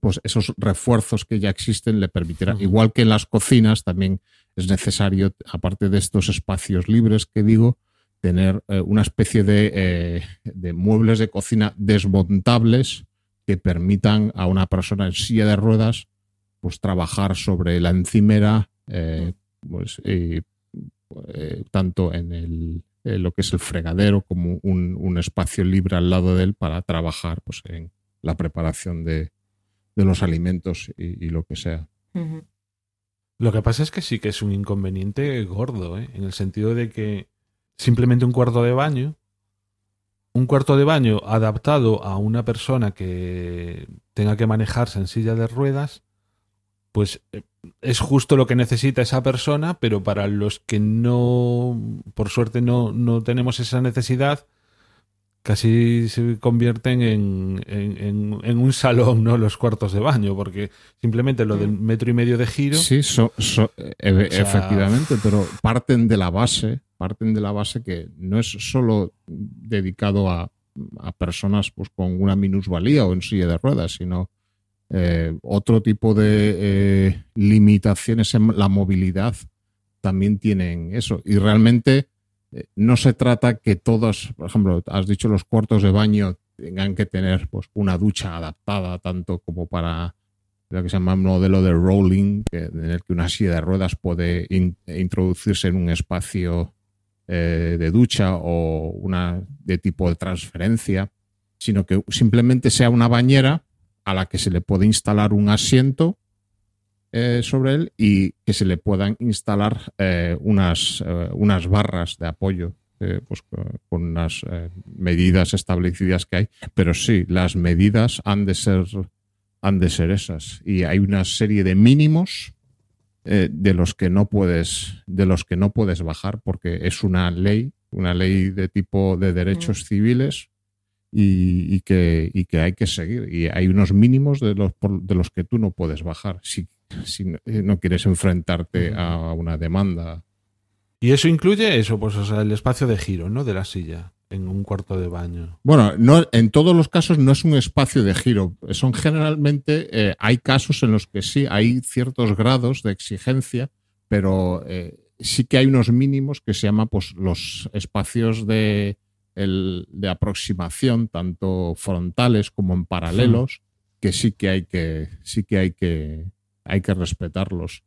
pues esos refuerzos que ya existen le permitirán, igual que en las cocinas, también es necesario, aparte de estos espacios libres que digo, tener eh, una especie de, eh, de muebles de cocina desmontables que permitan a una persona en silla de ruedas pues trabajar sobre la encimera eh, pues, tanto en el lo que es el fregadero como un, un espacio libre al lado de él para trabajar pues, en la preparación de, de los alimentos y, y lo que sea. Lo que pasa es que sí que es un inconveniente gordo, ¿eh? en el sentido de que simplemente un cuarto de baño, un cuarto de baño adaptado a una persona que tenga que manejarse en silla de ruedas, pues eh, es justo lo que necesita esa persona, pero para los que no, por suerte no, no tenemos esa necesidad, casi se convierten en, en- en- en un salón, ¿no? Los cuartos de baño, porque simplemente lo del metro y medio de giro. Sí, so- so- e- e- O sea, efectivamente, pero parten de la base, parten de la base que no es solo dedicado a, a personas pues, con una minusvalía o en silla de ruedas, sino eh, otro tipo de eh, limitaciones en la movilidad también tienen eso. Y realmente eh, no se trata que todos, por ejemplo, has dicho los cuartos de baño tengan que tener pues, una ducha adaptada tanto como para lo que se llama modelo de rolling, que, en el que una silla de ruedas puede in- introducirse en un espacio eh, de ducha o una de tipo de transferencia, sino que simplemente sea una bañera a la que se le puede instalar un asiento eh, sobre él y que se le puedan instalar eh, unas, unas barras de apoyo. pues, co- con unas medidas establecidas que hay, pero sí, las medidas han de ser han de ser esas. Y hay una serie de mínimos eh, de los que no puedes, de los que no puedes bajar, porque es una ley, una ley de tipo de derechos civiles y, y que, y que hay que seguir. Y hay unos mínimos de los, por- de los que tú no puedes bajar si, si no- eh, no quieres enfrentarte a una demanda. Y eso incluye eso, pues, o sea, el espacio de giro, ¿no? De la silla en un cuarto de baño. Bueno, no, en todos los casos no es un espacio de giro. Son generalmente, eh, hay casos en los que sí, hay ciertos grados de exigencia, pero eh, sí que hay unos mínimos que se llaman pues, los espacios de, el- de aproximación, tanto frontales como en paralelos, que sí que hay que, sí que hay que, hay que respetarlos.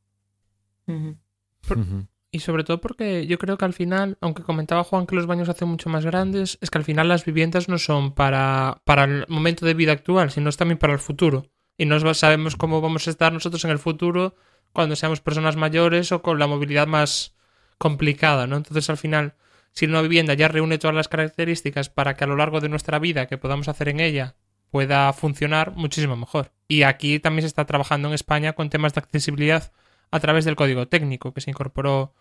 Por-. Y sobre todo porque yo creo que al final, aunque comentaba Juan que los baños hacen mucho más grandes, es que al final las viviendas no son para, para el momento de vida actual, sino también para el futuro. Y no sabemos cómo vamos a estar nosotros en el futuro cuando seamos personas mayores o con la movilidad más complicada, ¿no? Entonces al final, si una vivienda ya reúne todas las características para que a lo largo de nuestra vida que podamos hacer en ella pueda funcionar muchísimo mejor. Y aquí también se está trabajando en España con temas de accesibilidad a través del código técnico, que se incorporó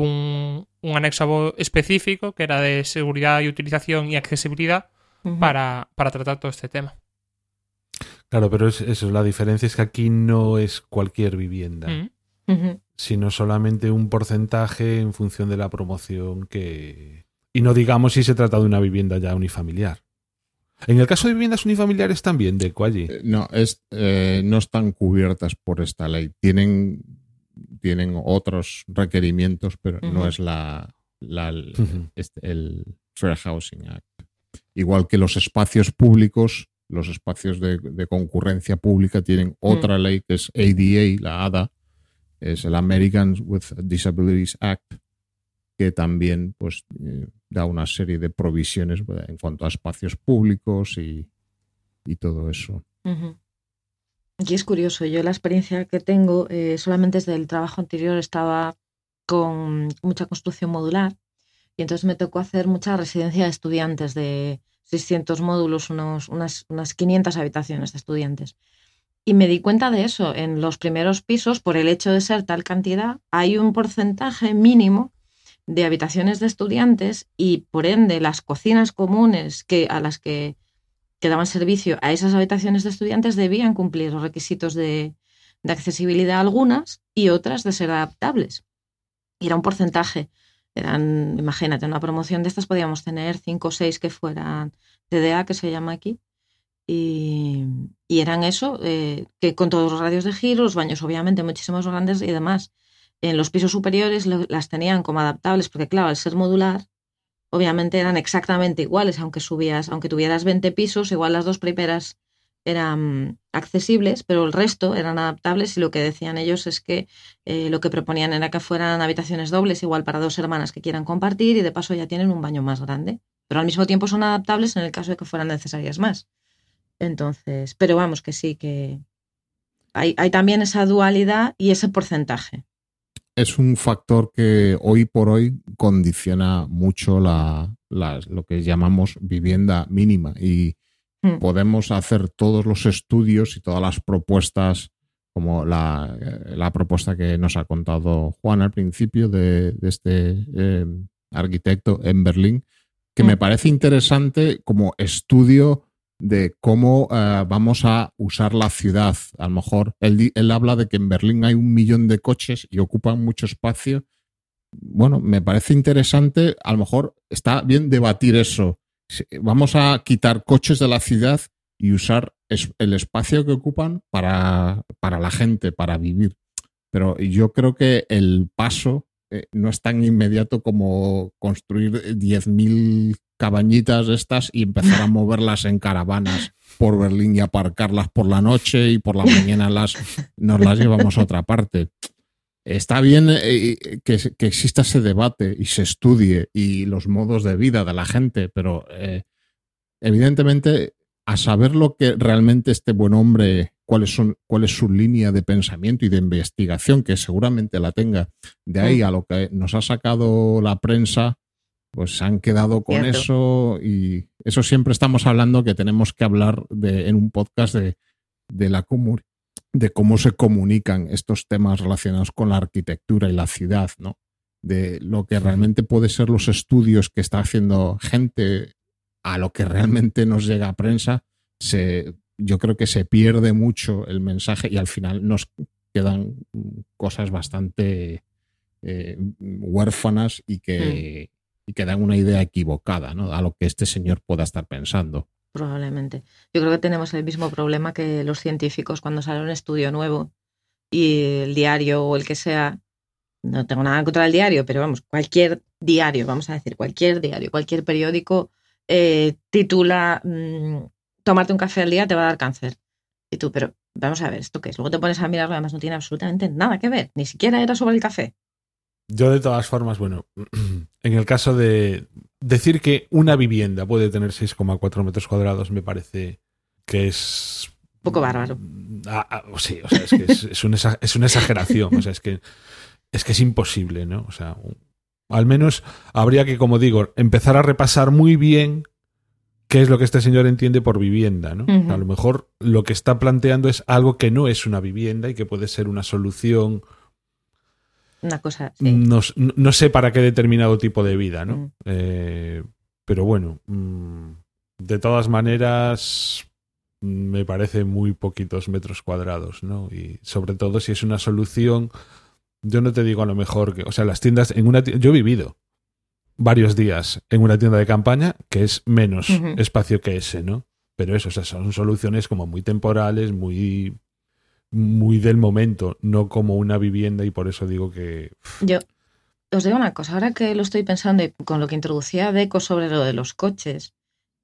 un, un anexo específico que era de seguridad y utilización y accesibilidad para, para tratar todo este tema. Claro, pero es, eso, la diferencia es que aquí no es cualquier vivienda, Mm. Sino solamente un porcentaje en función de la promoción que... Y no digamos si se trata de una vivienda ya unifamiliar. En el caso de viviendas unifamiliares también, de allí. Eh, No, es, eh, no están cubiertas por esta ley. Tienen tienen otros requerimientos, pero no es la, la- el, Ujú. este- el Fair Housing Act. Igual que los espacios públicos, los espacios de, de concurrencia pública tienen otra ley que es ADA, la ADA, es el Americans with Disabilities Act, que también pues, eh, da una serie de provisiones pues, en cuanto a espacios públicos y, y todo eso. Y es curioso, yo la experiencia que tengo, eh, solamente desde el trabajo anterior estaba con mucha construcción modular y entonces me tocó hacer mucha residencia de estudiantes de 600 módulos, unos, unas, unas 500 habitaciones de estudiantes. Y me di cuenta de eso, en los primeros pisos, por el hecho de ser tal cantidad, hay un porcentaje mínimo de habitaciones de estudiantes y por ende las cocinas comunes que, a las que que daban servicio a esas habitaciones de estudiantes debían cumplir los requisitos de, de accesibilidad algunas y otras de ser adaptables. Y era un porcentaje. Eran, imagínate, una promoción de estas podíamos tener cinco o seis que fueran TDA, que se llama aquí. Y, y eran eso, eh, que con todos los radios de giro, los baños obviamente muchísimos grandes y demás. En los pisos superiores las tenían como adaptables, porque claro, al ser modular, obviamente eran exactamente iguales, aunque subías, aunque tuvieras 20 pisos, igual las dos primeras eran accesibles, pero el resto eran adaptables y lo que decían ellos es que eh, lo que proponían era que fueran habitaciones dobles, igual para dos hermanas que quieran compartir y de paso ya tienen un baño más grande, pero al mismo tiempo son adaptables en el caso de que fueran necesarias más. Entonces, pero vamos que sí, que hay, hay también esa dualidad y ese porcentaje. Es un factor que hoy por hoy condiciona mucho la, la- lo que llamamos vivienda mínima y Mm. podemos hacer todos los estudios y todas las propuestas como la, eh, la propuesta que nos ha contado Juan al principio de, de este eh, arquitecto en Berlín, que me Mm. parece interesante como estudio de cómo eh, vamos a usar la ciudad. A lo mejor él, habla de que en Berlín hay un millón de coches y ocupan mucho espacio. Bueno, me parece interesante. A lo mejor está bien debatir eso. Vamos a quitar coches de la ciudad y usar es- el espacio que ocupan para, para la gente, para vivir. Pero yo creo que el paso eh, no es tan inmediato como construir 10.000 cabañitas estas y empezar a moverlas en caravanas por Berlín y aparcarlas por la noche y por la mañana las, nos las llevamos a otra parte. Está bien eh, que, que exista ese debate y se estudie y los modos de vida de la gente, pero eh, evidentemente a saber lo que realmente este buen hombre, cuáles son, cuál es su línea de pensamiento y de investigación, que seguramente la tenga, de ahí a lo que nos ha sacado la prensa, pues se han quedado con Cierto. eso y eso siempre estamos hablando que tenemos que hablar de, en un podcast de, de la comu- de cómo se comunican estos temas relacionados con la arquitectura y la ciudad, ¿no? De lo que realmente puede ser los estudios que está haciendo gente a lo que realmente nos llega a prensa, se, yo creo que se pierde mucho el mensaje y al final nos quedan cosas bastante eh, huérfanas y que, y que dan una idea equivocada ¿no? a lo que este señor pueda estar pensando. Probablemente. Yo creo que tenemos el mismo problema que los científicos cuando sale un estudio nuevo y el diario o el que sea, no tengo nada contra el diario, pero vamos, cualquier diario, vamos a decir, cualquier diario, cualquier periódico eh, titula mm, tomarte un café al día te va a dar cáncer. Y tú, pero vamos a ver, ¿esto qué es? Luego te pones a mirarlo, además no tiene absolutamente nada que ver, ni siquiera era sobre el café. Yo de todas formas, bueno, en el caso de decir que una vivienda puede tener 6,4 metros cuadrados me parece que es... Un poco bárbaro. Ah, ah, sí, o sea, es que es, es una, es una exageración, o sea, es que es que es imposible, ¿no? O sea, al menos habría que, como digo, empezar a repasar muy bien qué es lo que este señor entiende por vivienda, ¿no? A lo mejor lo que está planteando es algo que no es una vivienda y que puede ser una solución Una cosa, sí. no, no sé para qué determinado tipo de vida, ¿no? Mm. Eh, pero bueno, mm, de todas maneras, mm, me parece muy poquitos metros cuadrados, ¿no? Y sobre todo si es una solución, yo no te digo a lo mejor que, o sea, las tiendas, en una yo he vivido varios días en una tienda de campaña que es menos espacio que ese, ¿no? Pero eso, o sea, son soluciones como muy temporales, muy muy del momento, no como una vivienda y por eso digo que Yo os digo una cosa, ahora que lo estoy pensando y con lo que introducía Deco sobre lo de los coches,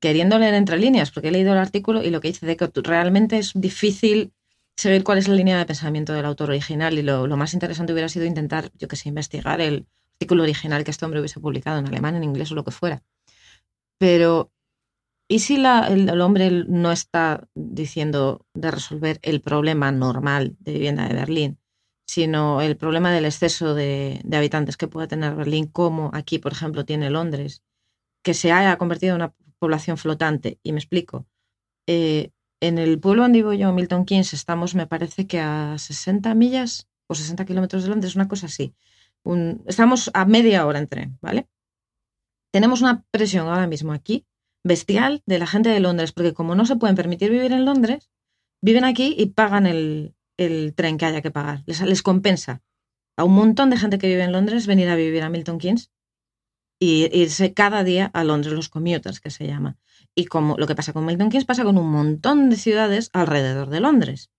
queriendo leer entre líneas, porque he leído el artículo y lo que dice Deco, realmente es difícil seguir cuál es la línea de pensamiento del autor original y lo, lo más interesante hubiera sido intentar, yo que sé, investigar el artículo original que este hombre hubiese publicado en alemán, en inglés o lo que fuera. Pero, ¿y si el, hombre no está diciendo de resolver el problema normal de vivienda de Berlín, sino el problema del exceso de, de habitantes que pueda tener Berlín, como aquí, por ejemplo, tiene Londres, que se haya convertido en una población flotante? Y me explico. Eh, en el pueblo donde vivo yo, Milton Keynes, estamos, me parece que a 60 millas o 60 kilómetros de Londres, una cosa así. Estamos a media hora en tren, ¿vale? Tenemos una presión ahora mismo aquí bestial de la gente de Londres, porque como no se pueden permitir vivir en Londres, viven aquí y pagan el, el tren que haya que pagar. Les, compensa a un montón de gente que vive en Londres venir a vivir a Milton Keynes y irse cada día a Londres, los commuters que se llama. Y como lo que pasa con Milton Keynes pasa con un montón de ciudades alrededor de Londres.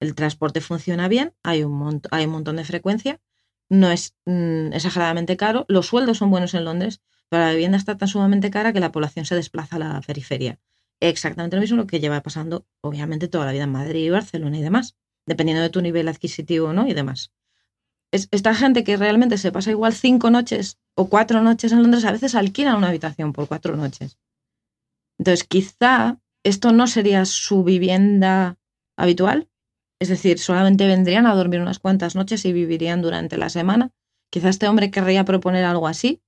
El transporte funciona bien, hay un, hay un montón de frecuencia, no es mm, exageradamente caro, los sueldos son buenos en Londres, pero la vivienda está tan sumamente cara que la población se desplaza a la periferia. Exactamente lo mismo que lleva pasando, obviamente, toda la vida en Madrid y Barcelona y demás, dependiendo de tu nivel adquisitivo ¿no? y demás. Es, esta gente que realmente se pasa igual cinco noches o cuatro noches en Londres, a veces alquilan una habitación por cuatro noches. Entonces, quizá esto no sería su vivienda habitual, es decir, solamente vendrían a dormir unas cuantas noches y vivirían durante la semana. Quizá este hombre querría proponer algo así.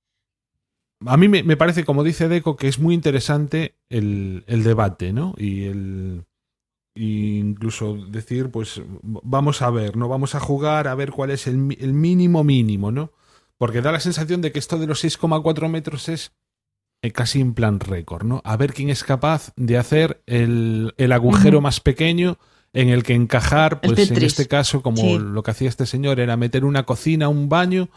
a mí me, me parece, como dice Deco, que es muy interesante el, el debate, ¿no? Y el y incluso decir, pues vamos a ver, ¿no? Vamos a jugar a ver cuál es el, mínimo mínimo, ¿no? Porque da la sensación de que esto de los 6,4 metros es eh, casi en plan récord, ¿no? A ver quién es capaz de hacer el, el agujero más pequeño en el que encajar, pues en este caso, como Sí. lo que hacía este señor, era meter una cocina, un baño,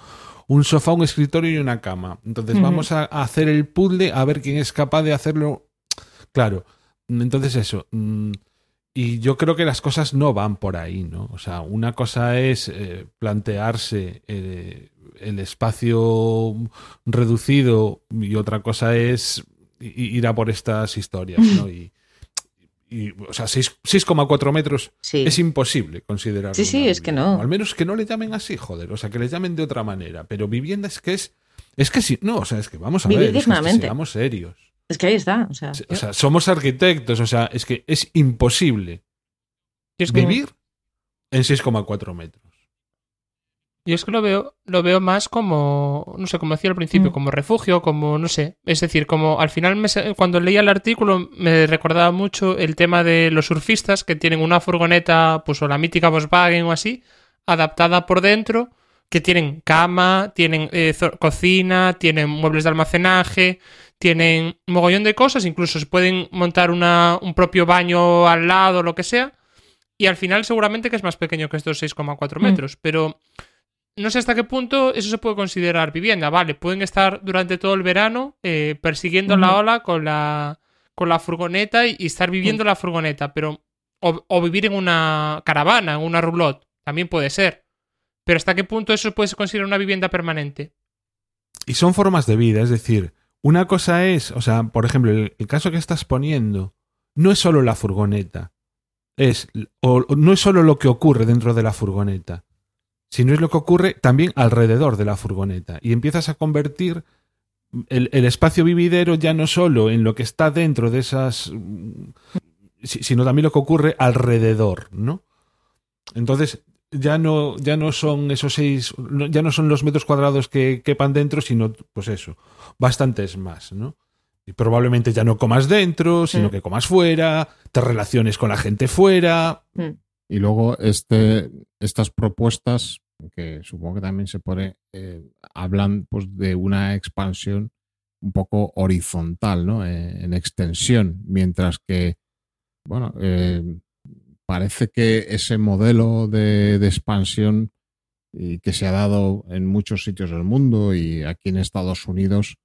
un sofá, un escritorio y una cama. Entonces vamos a, hacer el puzzle a ver quién es capaz de hacerlo. Claro, entonces eso. mm, Y yo creo que las cosas no van por ahí, ¿no? O sea, una cosa es eh, plantearse eh, el espacio reducido y otra cosa es ir a por estas historias, ¿no? Y, y, o sea, seis- 6,4 metros Sí. es imposible considerarlo. Sí, sí, es que no. O al menos que no le llamen así, joder. O sea, que le llamen de otra manera. Pero vivienda es que es. Es que sí. No, o sea, es que vamos a Vivir ver. Es que dignamente. seamos serios. Es que ahí está. O sea, O sea, somos arquitectos. O sea, es que es imposible es que- vivir en 6,4 metros. Yo es que lo veo, lo veo más como, no sé, como decía al principio, Mm. como refugio, como, no sé. Es decir, como al final, me cuando leía el artículo, me recordaba mucho el tema de los surfistas que tienen una furgoneta, pues o la mítica Volkswagen o así, adaptada por dentro, que tienen cama, tienen eh, cocina, tienen muebles de almacenaje, tienen un mogollón de cosas, incluso se pueden montar una, un propio baño al lado, lo que sea. Y al final seguramente que es más pequeño que estos 6,4 Mm. metros, pero no sé hasta qué punto eso se puede considerar vivienda. Vale, pueden estar durante todo el verano eh, persiguiendo la ola con la, con la furgoneta y, y estar viviendo la furgoneta, pero o, o vivir en una caravana, en una roulotte, también puede ser. Pero hasta qué punto eso puede ser considerar una vivienda permanente. Y son formas de vida. Es decir, una cosa es. O sea, por ejemplo, el, el caso que estás poniendo no es solo la furgoneta. Es. O no es solo lo que ocurre dentro de la furgoneta. Sino es lo que ocurre también alrededor de la furgoneta. Y empiezas a convertir el, el espacio vividero ya no solo en lo que está dentro de esas. mm, si- sino también lo que ocurre alrededor, ¿no? Entonces, ya no, ya no son esos seis, no- ya no son los metros cuadrados que quepan dentro, sino, pues eso, bastantes más, ¿no? Y probablemente ya no comas dentro, sino Mm. que comas fuera, te relaciones con la gente fuera. mm, Y luego este, estas propuestas, que supongo que también se pone, eh, hablan pues, de una expansión un poco horizontal, ¿no? Eh, en extensión, mientras que, bueno, eh, parece que ese modelo de, expansión y que se ha dado en muchos sitios del mundo y aquí en Estados Unidos,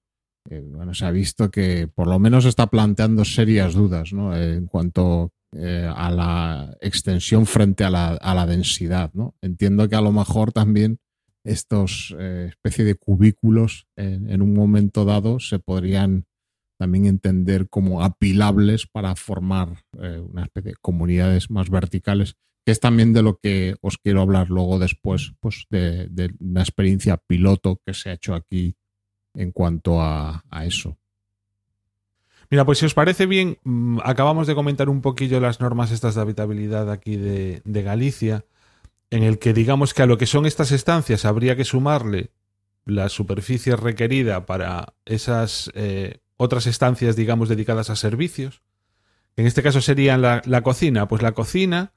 eh, bueno, se ha visto que por lo menos está planteando serias dudas, ¿no? En cuanto eh, a la extensión frente a la, a la densidad. ¿no? Entiendo que a lo mejor también estos eh, especie de cubículos en, un momento dado se podrían también entender como apilables para formar eh, una especie de comunidades más verticales, que es también de lo que os quiero hablar luego después, pues de, de una experiencia piloto que se ha hecho aquí en cuanto a, a eso. Mira, pues si os parece bien, mm, acabamos de comentar un poquillo las normas estas de habitabilidad aquí de, Galicia, en el que digamos que a lo que son estas estancias habría que sumarle la superficie requerida para esas eh, otras estancias, digamos, dedicadas a servicios. En este caso serían la, la cocina. Pues la cocina,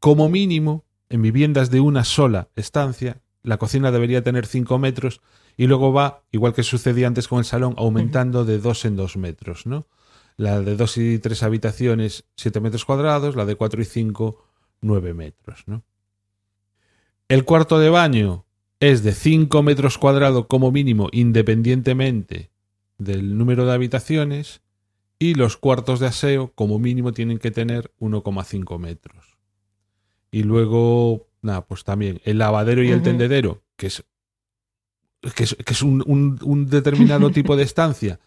como mínimo, en viviendas de una sola estancia, la cocina debería tener 5 metros y luego va, igual que sucedía antes con el salón, aumentando de 2 en 2 metros, ¿no? La de 2 y 3 habitaciones, 7 metros cuadrados, la de 4 y 5, 9 metros, ¿no? El cuarto de baño es de 5 metros cuadrados como mínimo, independientemente del número de habitaciones, y los cuartos de aseo como mínimo tienen que tener 1,5 metros. Y luego, nada, pues también el lavadero y el tendedero, que es, que es, que es un, un- un determinado tipo de estancia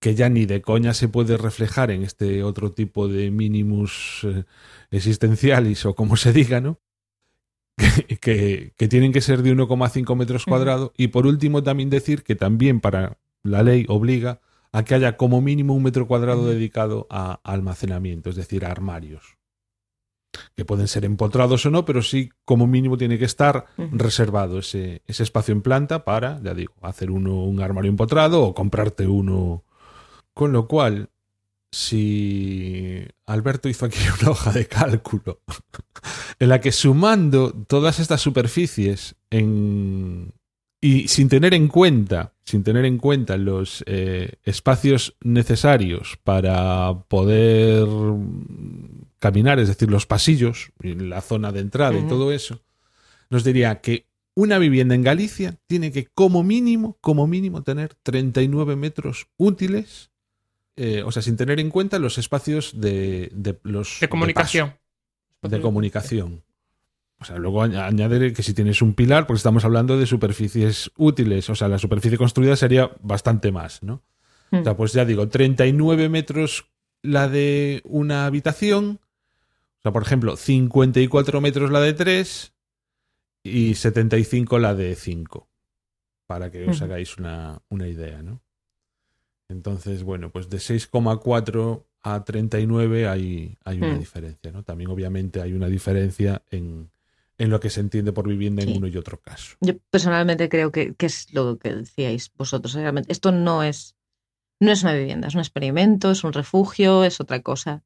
que ya ni de coña se puede reflejar en este otro tipo de mínimos eh, existenciales o como se diga, ¿no? Que, que- que tienen que ser de 1,5 metros cuadrados. Y por último, también decir que también para la ley obliga a que haya como mínimo un metro cuadrado dedicado a almacenamiento, es decir, a armarios. Que pueden ser empotrados o no, pero sí como mínimo tiene que estar reservado ese, ese espacio en planta para, ya digo, hacer uno un armario empotrado o comprarte uno. Con lo cual, si Alberto hizo aquí una hoja de cálculo en la que sumando todas estas superficies en y sin tener en cuenta, sin tener en cuenta los eh, espacios necesarios para poder caminar, es decir, los pasillos, y la zona de entrada y todo eso, nos diría que una vivienda en Galicia tiene que como mínimo, como mínimo tener 39 metros útiles, eh, o sea, sin tener en cuenta los espacios de, de los De comunicación. paso, de comunicación. O sea, luego añ- añadir que si tienes un pilar, porque estamos hablando de superficies útiles, o sea, la superficie construida sería bastante más, ¿no? Mm. O sea, pues ya digo, 39 metros la de una habitación, sea, por ejemplo, 54 metros la de 3 y 75 la de 5, para que os hagáis una, una idea, ¿no? Entonces, bueno, pues de 6,4 a 39 hay, hay una Mm. diferencia, ¿no? También obviamente hay una diferencia en, en lo que se entiende por vivienda en uno y otro caso. Yo personalmente creo que, que es lo que decíais vosotros. Realmente, esto no es, no es una vivienda, es un experimento, es un refugio, es otra cosa.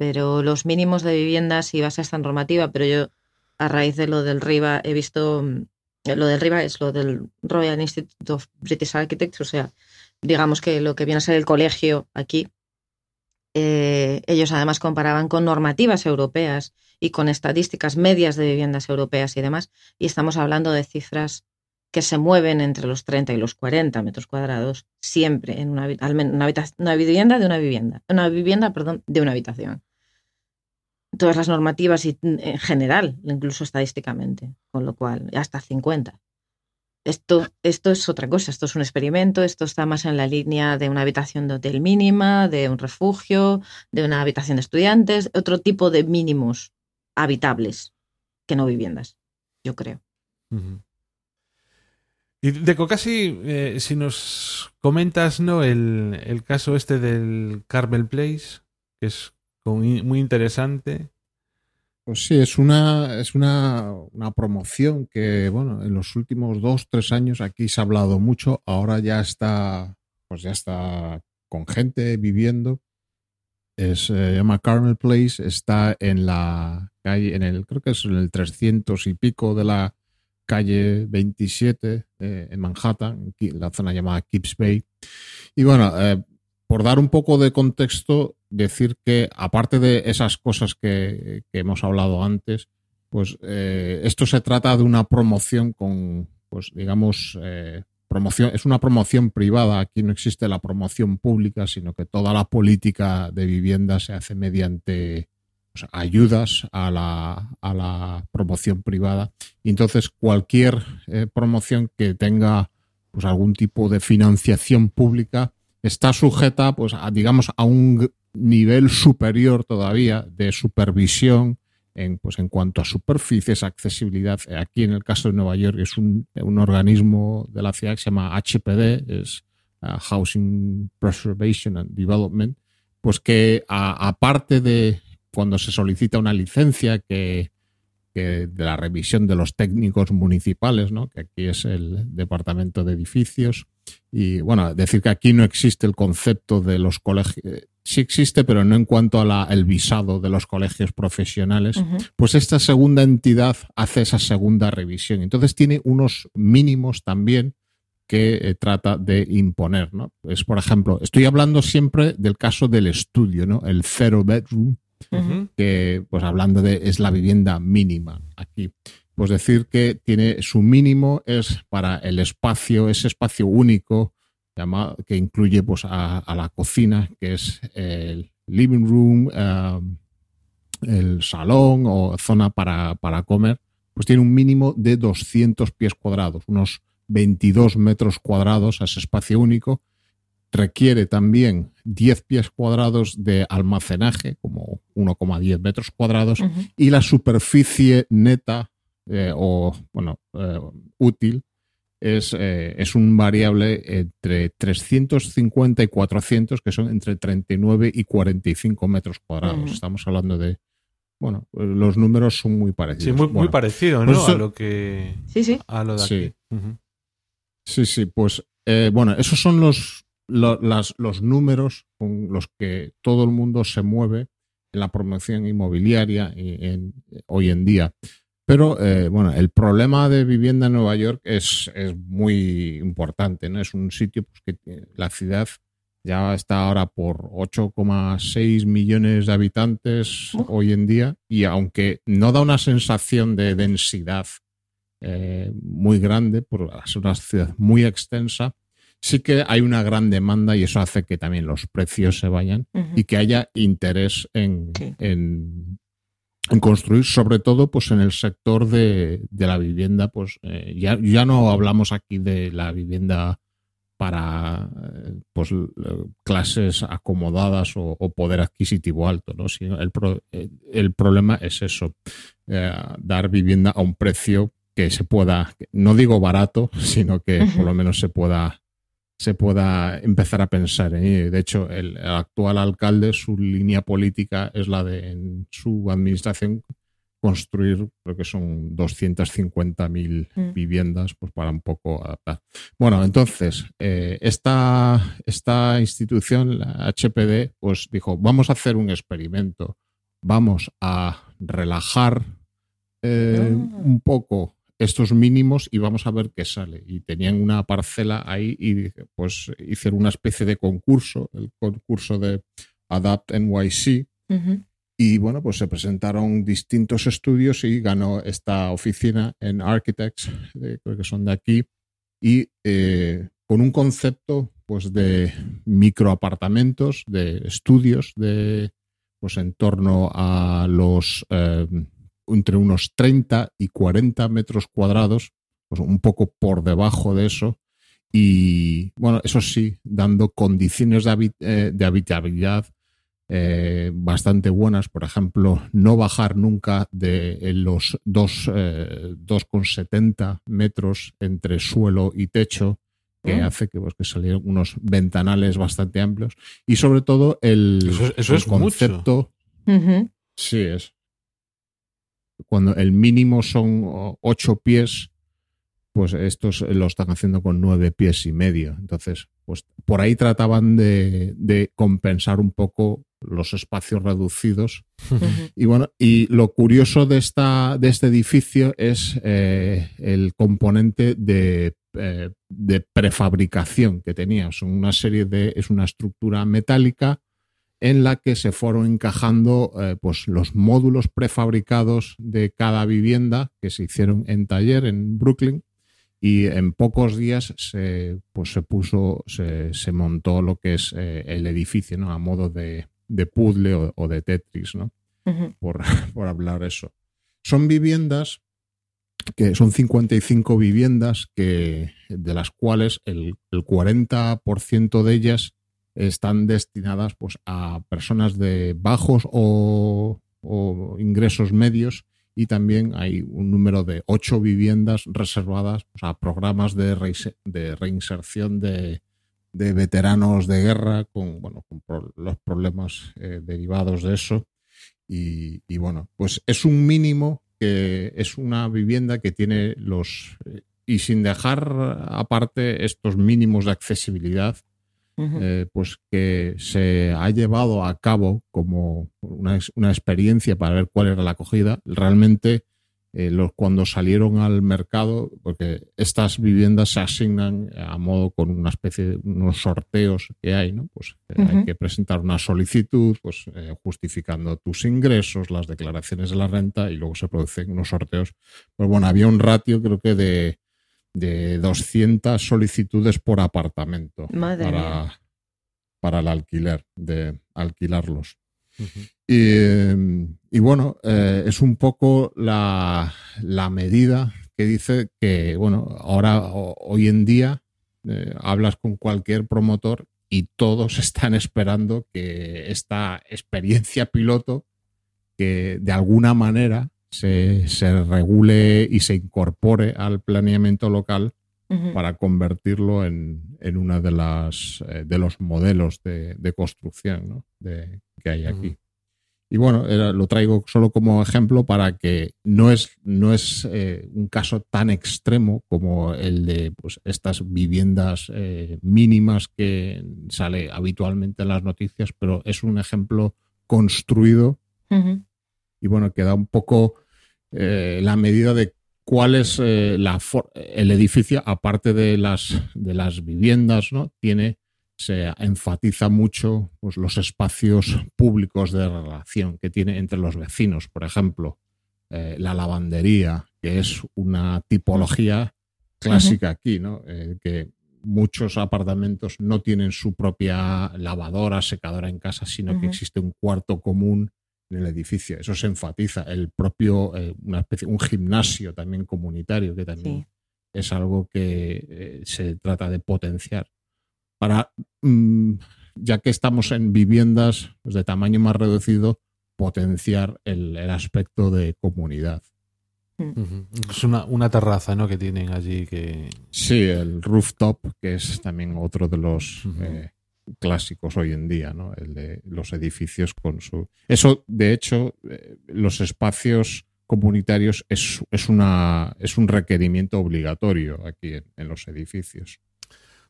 Pero los mínimos de vivienda sí basa esta normativa, pero yo a raíz de lo del RIBA he visto, mm, lo del RIBA es lo del Royal Institute of British Architects, o sea, digamos que lo que viene a ser el colegio aquí, eh, ellos además comparaban con normativas europeas y con estadísticas medias de viviendas europeas y demás, y estamos hablando de cifras que se mueven entre los 30 y los 40 metros cuadrados, siempre en una, una, una vivienda de una vivienda, una vivienda, perdón, de una habitación. Todas las normativas y en general, incluso estadísticamente, con lo cual hasta 50. Esto, esto es otra cosa, esto es un experimento, esto está más en la línea de una habitación de hotel mínima, de un refugio, de una habitación de estudiantes, otro tipo de mínimos habitables que no viviendas, yo creo. Y Deco, casi eh, si nos comentas ¿no? el, el caso este del Carmel Place, que es muy interesante. Pues sí, es una, es una, una promoción que, bueno, en los últimos dos, tres años aquí se ha hablado mucho, ahora ya está, pues ya está con gente viviendo. Eh, se llama Carmel Place, está en la calle, en el, creo que es en el 300 y pico de la calle 27 eh, en Manhattan, aquí, la zona llamada Kips Bay. Y bueno, eh, por dar un poco de contexto, decir que aparte de esas cosas que, hemos hablado antes, pues eh, esto se trata de una promoción con, pues digamos, eh, promoción, es una promoción privada. Aquí no existe la promoción pública, sino que toda la política de vivienda se hace mediante sea, ayudas a la, a la promoción privada. Y entonces cualquier eh, promoción que tenga pues, algún tipo de financiación pública está sujeta, pues, a, digamos, a un nivel superior todavía de supervisión en, pues, en cuanto a superficies, accesibilidad. Aquí en el caso de Nueva York es un, un organismo de la ciudad que se llama HPD, es uh, Housing Preservation and Development, pues que aparte de cuando se solicita una licencia que, que de la revisión de los técnicos municipales, ¿no? que aquí es el departamento de edificios, y bueno, decir que aquí no existe el concepto de los colegios, sí existe, pero no en cuanto al visado de los colegios profesionales, pues esta segunda entidad hace esa segunda revisión. Entonces tiene unos mínimos también que eh, trata de imponer, ¿no? Es, por ejemplo, estoy hablando siempre del caso del estudio, ¿no? El zero bedroom, que, pues hablando de, es la vivienda mínima aquí. Pues decir que tiene su mínimo es para el espacio, ese espacio único llama- que incluye pues a, a la cocina, que es el living room, um, el salón o zona para, para comer, pues tiene un mínimo de 200 pies cuadrados, unos 22 metros cuadrados a ese espacio único. Requiere también 10 pies cuadrados de almacenaje, como 1,10 metros cuadrados, y la superficie neta eh, o, bueno, eh, útil es, eh, es un variable entre 350 y 400, que son entre 39 y 45 metros cuadrados. Estamos hablando de, bueno, los números son muy parecidos. Sí, muy, parecido, pues ¿no? eso- A lo que. Sí, sí. A lo de Sí. aquí. Sí, sí, pues eh, bueno, esos son los, lo- las- los números con los que todo el mundo se mueve en la promoción inmobiliaria en- hoy en día. Pero eh, bueno, el problema de vivienda en Nueva York es, es muy importante, ¿no? Es un sitio pues, que tiene- la ciudad ya está ahora por 8,6 millones de habitantes hoy en día y aunque no da una sensación de densidad eh, muy grande, por ser una ciudad muy extensa, sí que hay una gran demanda y eso hace que también los precios se vayan y que haya interés en, Sí. en, en construir, sobre todo pues en el sector de, de la vivienda, pues eh, ya, ya no hablamos aquí de la vivienda para eh, pues clases acomodadas o, o poder adquisitivo alto, ¿no? Sino el, pro- eh, el problema es eso, dar vivienda a un precio que se pueda, no digo barato, sino que por lo menos se pueda se pueda empezar a pensar en ello. De hecho, el, el actual alcalde, su línea política es la de en su administración construir, creo que son 250.000 Mm. viviendas, pues para un poco adaptar. Bueno, entonces, eh, esta, esta institución, la HPD, pues dijo, vamos a hacer un experimento, vamos a relajar eh, Ah. un poco estos mínimos y vamos a ver qué sale. Y tenían una parcela ahí y pues hicieron una especie de concurso, el concurso de Adapt NYC, y bueno, pues se presentaron distintos estudios y ganó esta oficina en Architects, eh, creo que son de aquí, y eh, con un concepto pues de microapartamentos, de estudios de pues en torno a los eh, entre unos 30 y 40 metros cuadrados, pues un poco por debajo de eso. Y bueno, eso sí, dando condiciones de, habi- eh, de habitabilidad eh, bastante buenas. Por ejemplo, no bajar nunca de los dos, eh, 2,70 metros entre suelo y techo, que Mm. hace que, pues, que salieran unos ventanales bastante amplios. Y sobre todo el, Eso es- eso el es mucho. concepto. Ujú. Sí, es. Cuando el mínimo son ocho pies, pues estos lo están haciendo con nueve pies y medio. Entonces, pues por ahí trataban de, de compensar un poco los espacios reducidos. Y bueno, y lo curioso de esta, de este edificio es eh, el componente de, eh, de prefabricación que tenía. Son una serie de, es una estructura metálica en la que se fueron encajando eh, pues los módulos prefabricados de cada vivienda que se hicieron en taller en Brooklyn y en pocos días se, pues se puso, se, se montó lo que es eh, el edificio, ¿no? A modo de, de puzzle o, o de Tetris, ¿no? Por, por hablar eso. Son viviendas que son 55 viviendas que, de las cuales el, el 40% de ellas están destinadas pues, a personas de bajos o, ingresos medios y también hay un número de ocho viviendas reservadas a programas de, reise- de reinserción de, veteranos de guerra con, bueno, con los problemas eh, derivados de eso. Y, y bueno, pues es un mínimo que es una vivienda que tiene los... eh, Y sin dejar aparte estos mínimos de accesibilidad, Eh, pues que se ha llevado a cabo como una, una experiencia para ver cuál era la acogida. Realmente, eh, los, cuando salieron al mercado, porque estas viviendas se asignan a modo con una especie de unos sorteos que hay, ¿no? Pues eh, hay que presentar una solicitud, pues eh, justificando tus ingresos, las declaraciones de la renta y luego se producen unos sorteos. Pues bueno, había un ratio creo que de de 200 solicitudes por apartamento Madre para, para el alquiler, de alquilarlos. Y, y bueno, eh, es un poco la, la medida que dice que, bueno, ahora, o- hoy en día, eh, hablas con cualquier promotor y todos están esperando que esta experiencia piloto, que de alguna manera se, se regule y se incorpore al planeamiento local, para convertirlo en, en una de las eh, de los modelos de, de construcción ¿no? de, que hay aquí. Y bueno, era- lo traigo solo como ejemplo para que no es, no es eh, un caso tan extremo como el de pues, estas viviendas eh, mínimas que sale habitualmente en las noticias, pero es un ejemplo construido. Y bueno, queda un poco eh, la medida de cuál es eh, la el edificio, aparte de las, de las viviendas, ¿no? Tiene, se enfatiza mucho pues, los espacios públicos de relación que tiene entre los vecinos, por ejemplo, eh, la lavandería, que es una tipología clásica aquí, ¿no? Que muchos apartamentos no tienen su propia lavadora, secadora en casa, sino que existe un cuarto común en el edificio. Eso se enfatiza. El propio, eh, una especie, un gimnasio también comunitario, que también Sí. es algo que eh, se trata de potenciar. Para, mm, ya que estamos en viviendas pues, de tamaño más reducido, potenciar el, el aspecto de comunidad. Ujú. Es una, una terraza, ¿no? Que tienen allí que... Sí, el rooftop, que es también otro de los eh, clásicos hoy en día, ¿no? El de los edificios con su. Eso, de hecho, eh, los espacios comunitarios es, es, una, es un requerimiento obligatorio aquí en, los edificios.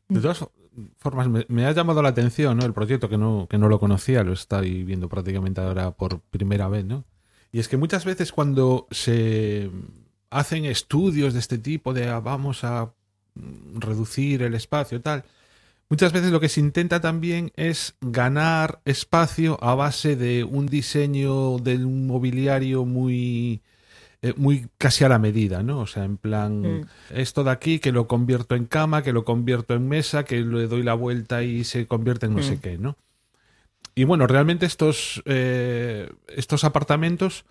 De todas formas, me, me ha llamado la atención ¿no? el proyecto que no, que no lo conocía, lo estoy viendo prácticamente ahora por primera vez, ¿no? Y es que muchas veces cuando se hacen estudios de este tipo, de ah, vamos a mm, reducir el espacio y tal, muchas veces lo que se intenta también es ganar espacio a base de un diseño del mobiliario muy eh, muy casi a la medida, ¿no? O sea, en plan, Mm. esto de aquí que lo convierto en cama, que lo convierto en mesa, que le doy la vuelta y se convierte en no sé Mm. qué, ¿no? Y bueno, realmente estos, eh, estos apartamentos,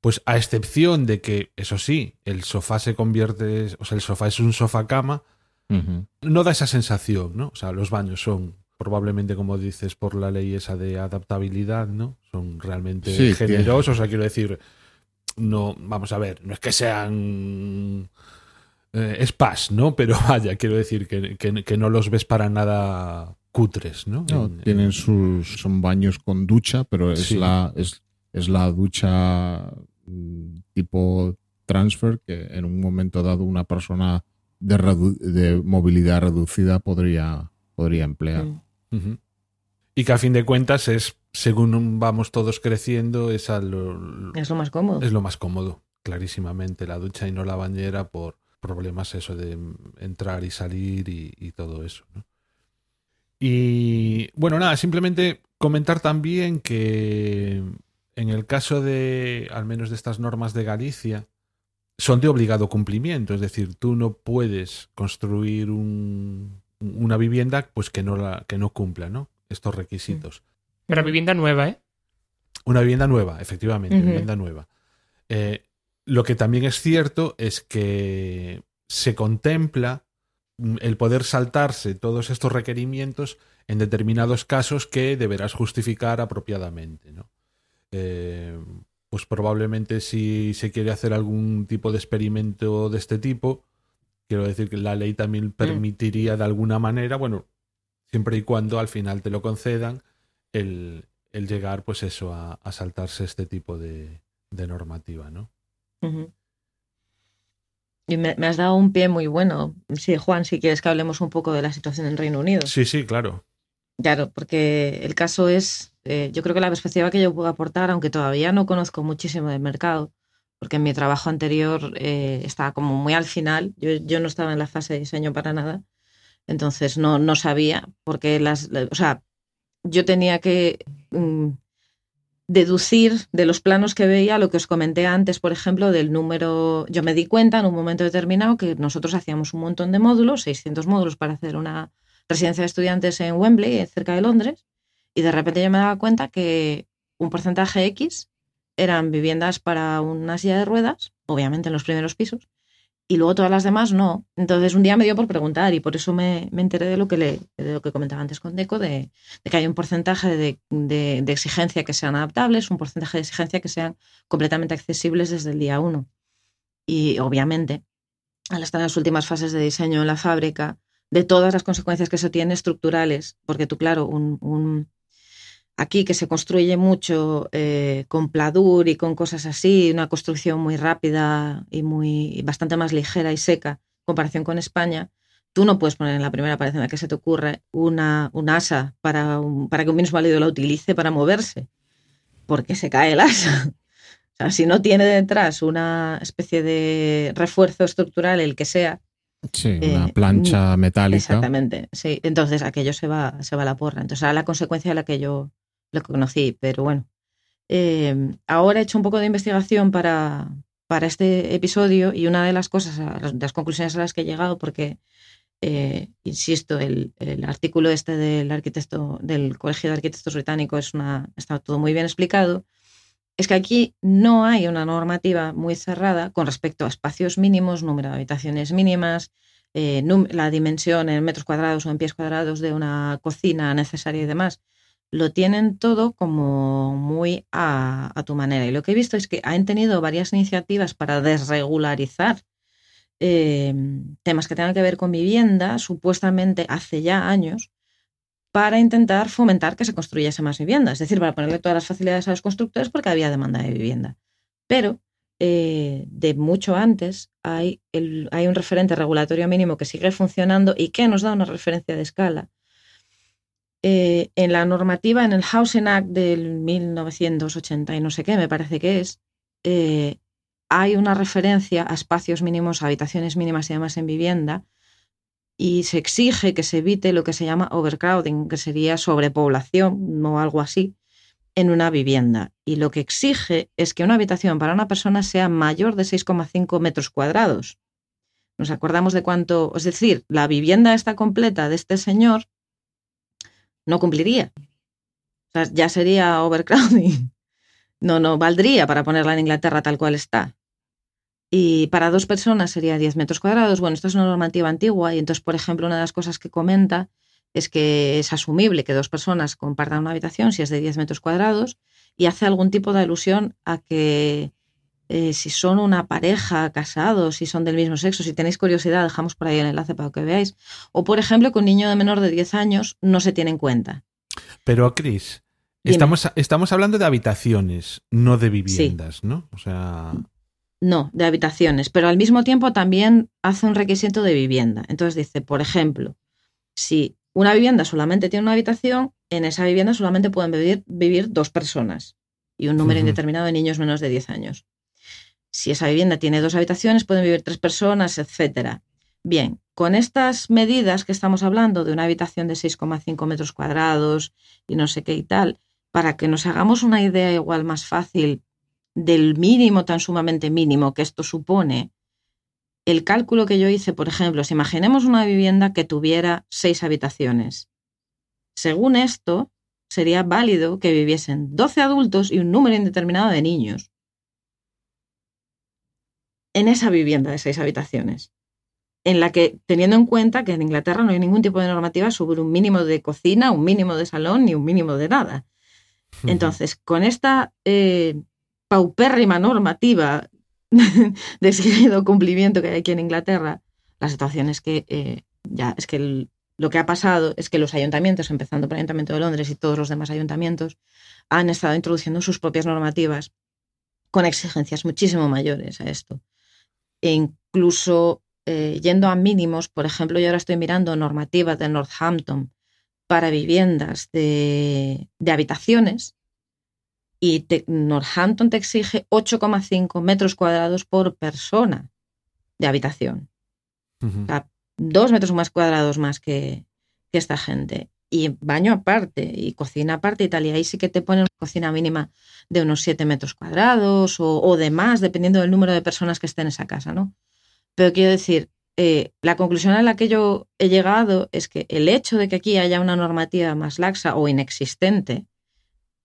pues a excepción de que, eso sí, el sofá se convierte, o sea, el sofá es un sofá cama, no da esa sensación, ¿no? O sea, los baños son probablemente, como dices, por la ley esa de adaptabilidad, ¿no? Son realmente Sí, generosos, o sea, quiero decir, no, vamos a ver, no es que sean eh, spas, ¿no? Pero vaya, quiero decir que, que- que no los ves para nada cutres, ¿no? No, En- tienen sus. son baños con ducha, pero es Sí. la. Es, es la ducha mm, tipo transfer que en un momento dado una persona de, redu- de movilidad reducida podría, podría emplear. Y que a fin de cuentas es, según vamos todos creciendo, es, a lo, Es lo más cómodo. es lo más cómodo, clarísimamente, la ducha y no la bañera por problemas eso de entrar y salir y, y todo eso. ¿no? Y bueno, nada, simplemente comentar también que en el caso de, al menos de estas normas de Galicia, son de obligado cumplimiento. Es decir, tú no puedes construir un- una vivienda pues que no, la, que no cumpla ¿no? estos requisitos. Pero vivienda nueva, ¿eh? Una vivienda nueva, efectivamente, Ujú. vivienda nueva. Eh, lo que también es cierto es que se contempla mm, el poder saltarse todos estos requerimientos en determinados casos que deberás justificar apropiadamente. ¿no? Eh, pues probablemente si se quiere hacer algún tipo de experimento de este tipo, quiero decir que la ley también permitiría de alguna manera, bueno, siempre y cuando al final te lo concedan, el, el llegar, pues eso, a, a saltarse este tipo de, de normativa, ¿no? Y me, me has dado un pie muy bueno. Sí, Juan, si quieres que hablemos un poco de la situación en Reino Unido. Sí, sí, claro. Claro, porque el caso es, eh, yo creo que la perspectiva que yo puedo aportar, aunque todavía no conozco muchísimo del mercado, porque en mi trabajo anterior eh, estaba como muy al final, yo, yo no estaba en la fase de diseño para nada, entonces no, no sabía, porque las, o sea, yo tenía que mm, deducir de los planos que veía lo que os comenté antes, por ejemplo, del número, yo me di cuenta en un momento determinado que nosotros hacíamos un montón de módulos, 600 módulos para hacer una residencia de estudiantes en Wembley, cerca de Londres, y de repente yo me daba cuenta que un porcentaje X eran viviendas para una silla de ruedas, obviamente en los primeros pisos, y luego todas las demás no. Entonces un día me dio por preguntar y por eso me, me enteré de lo que le, de lo que comentaba antes con Deco, de, que hay un porcentaje de, de- exigencia que sean adaptables, un porcentaje de exigencia que sean completamente accesibles desde el día uno. Y obviamente, al estar en las últimas fases de diseño en la fábrica, de todas las consecuencias que eso tiene estructurales, porque tú, claro, un- aquí que se construye mucho eh, con pladur y con cosas así, una construcción muy rápida y muy bastante más ligera y seca en comparación con España, tú no puedes poner en la primera pared en la que se te ocurre una, un asa para, un- para que un minusválido la utilice para moverse, porque se cae el asa. O sea, si no tiene detrás una especie de refuerzo estructural, el que sea, Sí, Eh, una plancha metálica. Exactamente, sí. Entonces aquello se va, se va a la porra. Entonces era la consecuencia de la que yo lo conocí, pero bueno. Eh, ahora he hecho un poco de investigación para, para este episodio y una de las cosas, las, conclusiones a las que he llegado, porque, eh, insisto, el, el artículo este del arquitecto, del Colegio de Arquitectos Británico es una, está todo muy bien explicado, es que aquí no hay una normativa muy cerrada con respecto a espacios mínimos, número de habitaciones mínimas, eh, la dimensión en metros cuadrados o en pies cuadrados de una cocina necesaria y demás. Lo tienen todo como muy a, tu manera. Y lo que he visto es que han tenido varias iniciativas para desregularizar eh, temas que tengan que ver con vivienda, supuestamente hace ya años, para intentar fomentar que se construyese más vivienda, es decir, para ponerle todas las facilidades a los constructores porque había demanda de vivienda. Pero eh, de mucho antes hay, hay un referente regulatorio mínimo que sigue funcionando y que nos da una referencia de escala. Eh, en la normativa, en el Housing Act del 1980 y no sé qué, me parece que es, eh, hay una referencia a espacios mínimos, a habitaciones mínimas y demás en vivienda, y se exige que se evite lo que se llama overcrowding, que sería sobrepoblación o algo así, en una vivienda. Y lo que exige es que una habitación para una persona sea mayor de 6,5 metros cuadrados. Nos acordamos de cuánto, es decir, la vivienda está completa de este señor no cumpliría. Ya sería overcrowding. No, no valdría para ponerla en Inglaterra tal cual está. Y para dos personas sería 10 metros cuadrados. Bueno, esto es una normativa antigua y entonces, por ejemplo, una de las cosas que comenta es que es asumible que dos personas compartan una habitación si es de 10 metros cuadrados y hace algún tipo de alusión a que eh, si son una pareja, casados, si son del mismo sexo, si tenéis curiosidad, dejamos por ahí el enlace para que veáis. O, por ejemplo, que un niño de menor de 10 años no se tiene en cuenta. Pero, Dime. estamos, estamos hablando de habitaciones, no de viviendas, ¿no? O sea, No, de habitaciones, pero al mismo tiempo también hace un requisito de vivienda. Entonces dice, por ejemplo, si una vivienda solamente tiene una habitación, en esa vivienda solamente pueden vivir, vivir dos personas y un número indeterminado de niños menos de 10 años. Si esa vivienda tiene dos habitaciones, pueden vivir tres personas, etcétera. Bien, con estas medidas que estamos hablando de una habitación de 6,5 metros cuadrados y no sé qué y tal, para que nos hagamos una idea igual más fácil del mínimo tan sumamente mínimo que esto supone, el cálculo que yo hice, por ejemplo, si imaginemos una vivienda que tuviera seis habitaciones. Según esto, sería válido que viviesen 12 adultos y un número indeterminado de niños en esa vivienda de seis habitaciones, en la que, teniendo en cuenta que en Inglaterra no hay ningún tipo de normativa sobre un mínimo de cocina, un mínimo de salón ni un mínimo de nada. Entonces, con esta eh, paupérrima normativa de exigido cumplimiento que hay aquí en Inglaterra, la situación es que eh, ya es que el- lo que ha pasado es que los ayuntamientos, empezando por el Ayuntamiento de Londres y todos los demás ayuntamientos, han estado introduciendo sus propias normativas con exigencias muchísimo mayores a esto. E incluso eh, yendo a mínimos, por ejemplo, yo ahora estoy mirando normativas de Northampton para viviendas de, de habitaciones y te- Northampton te exige 8,5 metros cuadrados por persona de habitación. Ujú. sea, Dos metros más cuadrados más que, que esta gente. Y baño aparte, y cocina aparte y tal. Y ahí sí que te ponen una cocina mínima de unos 7 metros cuadrados o, o de más, dependiendo del número de personas que estén en esa casa, ¿no? Pero quiero decir, eh, la conclusión a la que yo he llegado es que el hecho de que aquí haya una normativa más laxa o inexistente,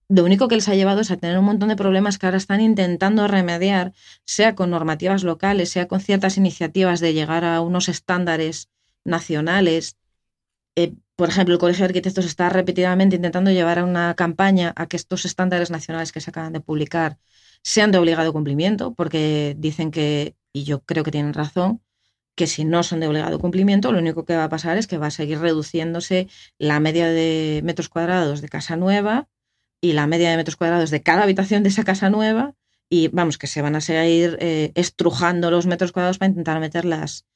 lo único que les ha llevado es a tener un montón de problemas que ahora están intentando remediar, sea con normativas locales, sea con ciertas iniciativas de llegar a unos estándares nacionales. Eh, por ejemplo, el Colegio de Arquitectos está repetidamente intentando llevar a una campaña a que estos estándares nacionales que se acaban de publicar sean de obligado cumplimiento, porque dicen que, y yo creo que tienen razón, que si no son de obligado cumplimiento, lo único que va a pasar es que va a seguir reduciéndose la media de metros cuadrados de casa nueva y la media de metros cuadrados de cada habitación de esa casa nueva y vamos, que se van a seguir eh, estrujando los metros cuadrados para intentar meter las,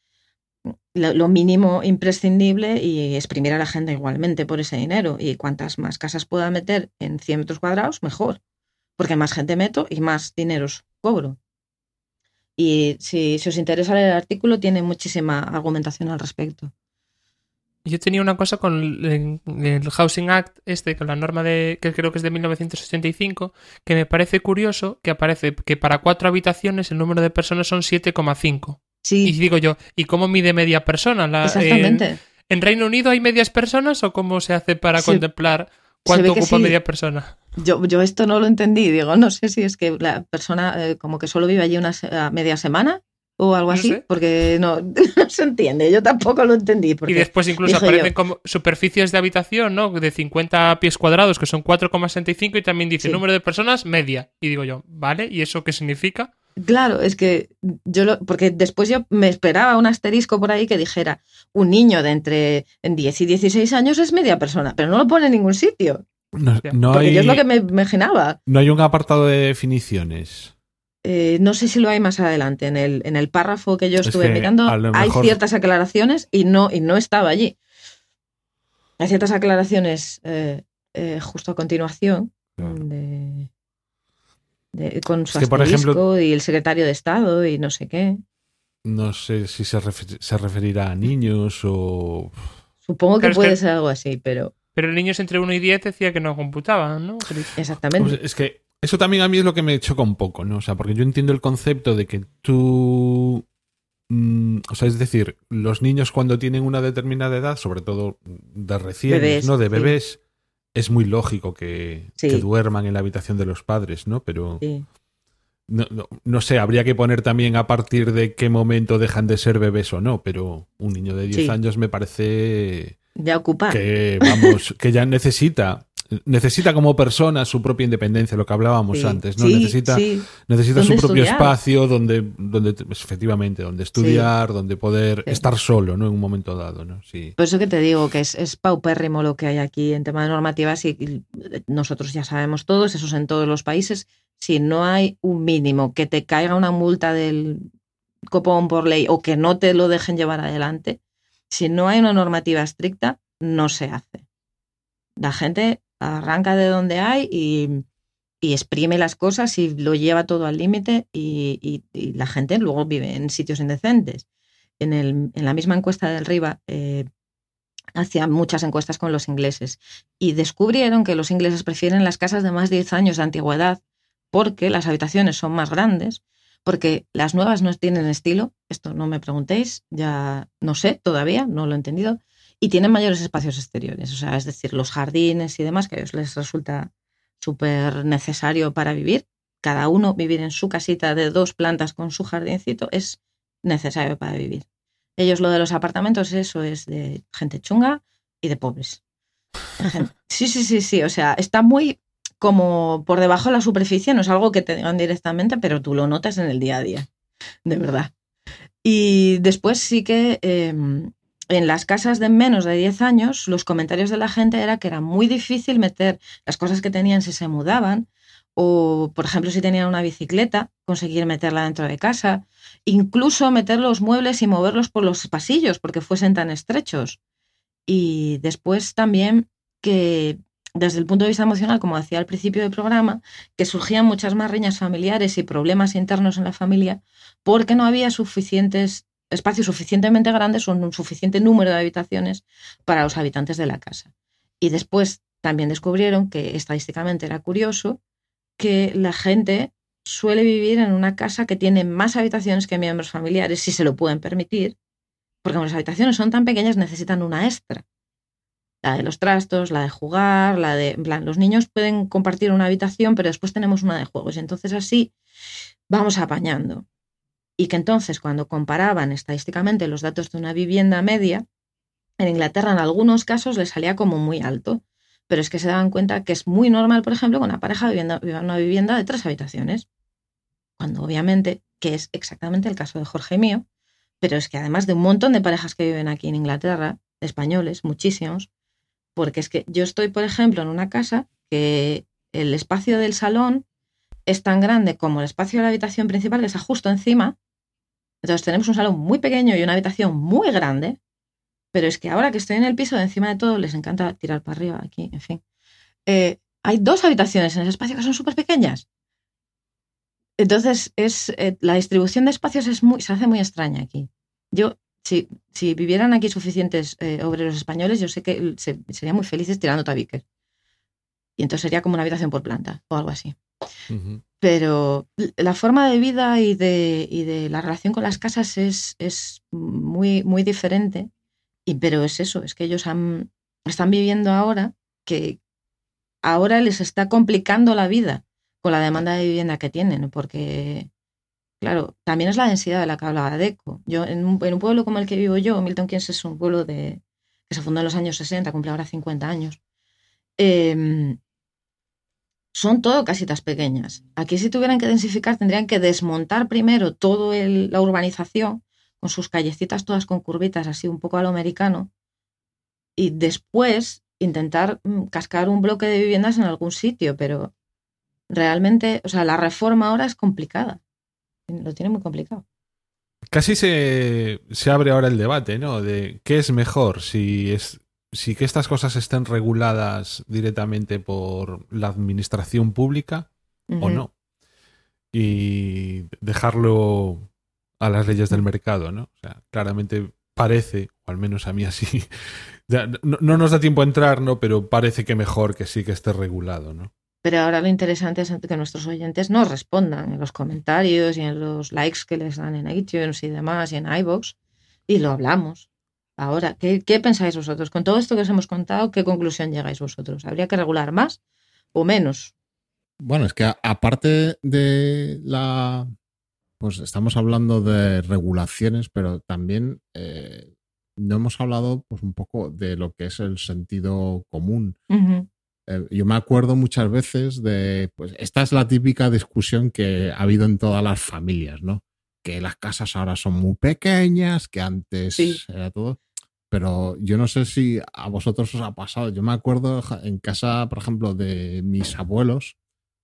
lo, mínimo imprescindible y exprimir a la gente igualmente por ese dinero. Y cuantas más casas pueda meter en 100 metros cuadrados, mejor, porque más gente meto y más dineros cobro. Y si, si os interesa leer el artículo, tiene muchísima argumentación al respecto. Yo tenía una cosa con el, el Housing Act, este, con la norma de que creo que es de 1985, que me parece curioso que aparece que para cuatro habitaciones el número de personas son 7,5. Sí, Y digo yo, ¿y cómo mide media persona? La- exactamente. En, en Reino Unido hay medias personas o cómo se hace para Se- contemplar cuánto ocupa sí. media persona? Yo, yo esto no lo entendí. Digo, no sé si es que la persona eh, como que solo vive allí una media semana o algo No así, sé. porque no, no se entiende. Yo tampoco lo entendí. Porque Y después incluso aparecen yo, como superficies de habitación, ¿no? De 50 pies cuadrados, que son 4,65 y también dice Sí. número de personas media. Y digo yo, ¿vale? ¿Y eso qué significa? Claro, es que yo lo, porque después yo me esperaba un asterisco por ahí que dijera un niño de entre 10 y 16 años es media persona, pero no lo pone en ningún sitio. No, Ya. no porque hay, yo es lo que me imaginaba. no hay un apartado de definiciones. Eh, no sé si lo hay más adelante. En el, en el párrafo que yo Es estuve que mirando hay ciertas aclaraciones y no, y no estaba allí. Hay ciertas aclaraciones eh, eh, justo a continuación Claro. de, de- con su Es que, por ejemplo- y el secretario de Estado y no sé qué. No sé si se, refer- se referirá a niños o... Supongo que puede que- ser algo así, pero Pero niños entre 1 y 10 decía que no computaban, ¿no? exactamente. Pues es que eso también a mí es lo que me choca un poco, ¿no? O sea, porque yo entiendo el concepto de que tú... mm, o sea, es decir, los niños cuando tienen una determinada edad, sobre todo de recién, Bebés, ¿no? De sí. bebés, es muy lógico que, Sí. que duerman en la habitación de los padres, ¿no? Pero... Sí. No, no, no sé, habría que poner también a partir de qué momento dejan de ser bebés o no, pero un niño de 10 Sí. años me parece Ya ocupar. que, vamos, que ya necesita, necesita como persona su propia independencia, lo que hablábamos Sí. antes, ¿no? Sí, necesita sí. necesita su ¿Dónde propio estudiar? espacio donde, donde, pues, efectivamente, donde estudiar, donde poder estar solo, ¿no? En un momento dado, ¿no? Sí. Por eso que te digo que es, es paupérrimo lo que hay aquí en tema de normativas y, y nosotros ya sabemos todos, eso es en todos los países. Si no hay un mínimo que te caiga una multa del copón por ley o que no te lo dejen llevar adelante, si no hay una normativa estricta, no se hace. La gente arranca de donde hay y, y exprime las cosas y lo lleva todo al límite y, y- la gente luego vive en sitios indecentes. En, el- en la misma encuesta del RIBA eh, hacían muchas encuestas con los ingleses y descubrieron que los ingleses prefieren las casas de más de 10 años de antigüedad porque las habitaciones son más grandes, porque las nuevas no tienen estilo, esto no me preguntéis, ya no sé todavía, no lo he entendido, y tienen mayores espacios exteriores, o sea, es decir, los jardines y demás, que a ellos les resulta súper necesario para vivir, cada uno vivir en su casita de dos plantas con su jardincito es necesario para vivir. Ellos lo de los apartamentos, eso es de gente chunga y de pobres. Gente- Sí, sí, sí, sí, o sea, está muy como por debajo de la superficie, no es algo que te digan directamente, pero tú lo notas en el día a día, de verdad. Y después sí que eh, en las casas de menos de 10 años, los comentarios de la gente era que era muy difícil meter las cosas que tenían si se mudaban, o por ejemplo si tenían una bicicleta, conseguir meterla dentro de casa, incluso meter los muebles y moverlos por los pasillos porque fuesen tan estrechos. Y después también que desde el punto de vista emocional, como decía al principio del programa, que surgían muchas más riñas familiares y problemas internos en la familia porque no había suficientes espacios suficientemente grandes un suficiente número de habitaciones para los habitantes de la casa. Y después también descubrieron que estadísticamente era curioso que la gente suele vivir en una casa que tiene más habitaciones que miembros familiares, si se lo pueden permitir, porque como las habitaciones son tan pequeñas necesitan una extra. La de los trastos, la de jugar, la de... En plan, los niños pueden compartir una habitación, pero después tenemos una de juegos. Y entonces así vamos apañando. Y que entonces cuando comparaban estadísticamente los datos de una vivienda media, en Inglaterra en algunos casos les salía como muy alto. Pero es que se daban cuenta que es muy normal, por ejemplo, que una pareja vivienda, viva en una vivienda de tres habitaciones. Cuando obviamente, que es exactamente el caso de Jorge mío, pero es que además de un montón de parejas que viven aquí en Inglaterra, españoles, muchísimos, porque es que yo estoy, por ejemplo, en una casa que el espacio del salón es tan grande como el espacio de la habitación principal, que está justo encima. Entonces tenemos un salón muy pequeño y una habitación muy grande, pero es que ahora que estoy en el piso de encima de todo, les encanta tirar para arriba aquí, en fin. Eh, hay dos habitaciones en ese espacio que son súper pequeñas. Entonces, es, eh, la distribución de espacios es muy, se hace muy extraña aquí. Yo, si, si vivieran aquí suficientes eh, obreros españoles, yo sé que se, serían muy felices tirando tabiques. Y entonces sería como una habitación por planta o algo así. Pero la forma de vida y de, y de la relación con las casas es, es muy, muy diferente. Y, pero es eso, es que ellos han, están viviendo ahora que ahora les está complicando la vida con la demanda de vivienda que tienen, porque, claro, también es la densidad de la que hablaba Deco. Yo, en un, en pueblo como el que vivo yo, Milton Keynes es un pueblo de, que se fundó en los años 60, cumple ahora 50 años. Eh, son todo casitas pequeñas. Aquí si tuvieran que densificar tendrían que desmontar primero toda la urbanización con sus callecitas todas con curvitas así un poco a lo americano y después intentar mm, cascar un bloque de viviendas en algún sitio, pero realmente, o sea, la reforma ahora es complicada. Lo tiene muy complicado. Casi se, se abre ahora el debate, ¿no? De qué es mejor, si es si que estas cosas estén reguladas directamente por la administración pública o no. Y dejarlo a las leyes del mercado, ¿no? O sea, claramente parece, o al menos a mí así, ya, no, no nos da tiempo a entrar, ¿no? Pero parece que mejor que sí que esté regulado, ¿no? Pero ahora lo interesante es que nuestros oyentes nos respondan en los comentarios y en los likes que les dan en iTunes y demás y en iVoox y lo hablamos. Ahora, ¿qué, ¿qué pensáis vosotros? Con todo esto que os hemos contado, ¿qué conclusión llegáis vosotros? ¿Habría que regular más o menos? Bueno, es que aparte de la. Pues estamos hablando de regulaciones, pero también eh, no hemos hablado pues un poco de lo que es el sentido común. Eh, yo me acuerdo muchas veces de, pues esta es la típica discusión que ha habido en todas las familias, ¿no? Que las casas ahora son muy pequeñas, que antes Sí. era todo. Pero yo no sé si a vosotros os ha pasado. Yo me acuerdo en casa, por ejemplo, de mis abuelos,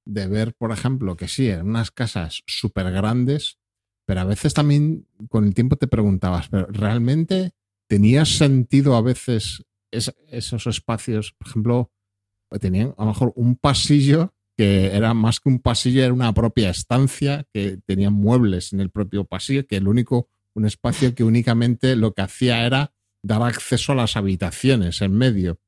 de ver, por ejemplo, que sí, eran unas casas súper grandes, pero a veces también con el tiempo te preguntabas, pero ¿realmente tenía sentido a veces es- esos espacios? Por ejemplo, tenían a lo mejor un pasillo que era más que un pasillo, era una propia estancia, que tenía muebles en el propio pasillo, que el único, un espacio que únicamente lo que hacía era dar acceso a las habitaciones en medio.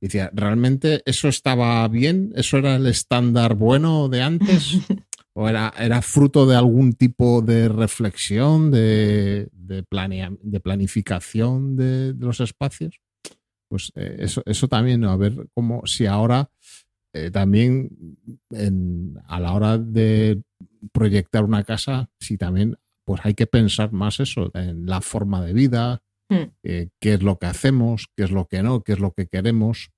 Y decía, ¿realmente eso estaba bien? ¿Eso era el estándar bueno de antes? o era, era fruto de algún tipo de reflexión, de, de, planea- de planificación de, de los espacios. Pues eh, eso, eso también, ¿no? a ver cómo, si ahora eh, también en- a la hora de proyectar una casa, si también pues hay que pensar más eso, en la forma de vida, Mm. eh, qué es lo que hacemos, qué es lo que no, qué es lo que queremos.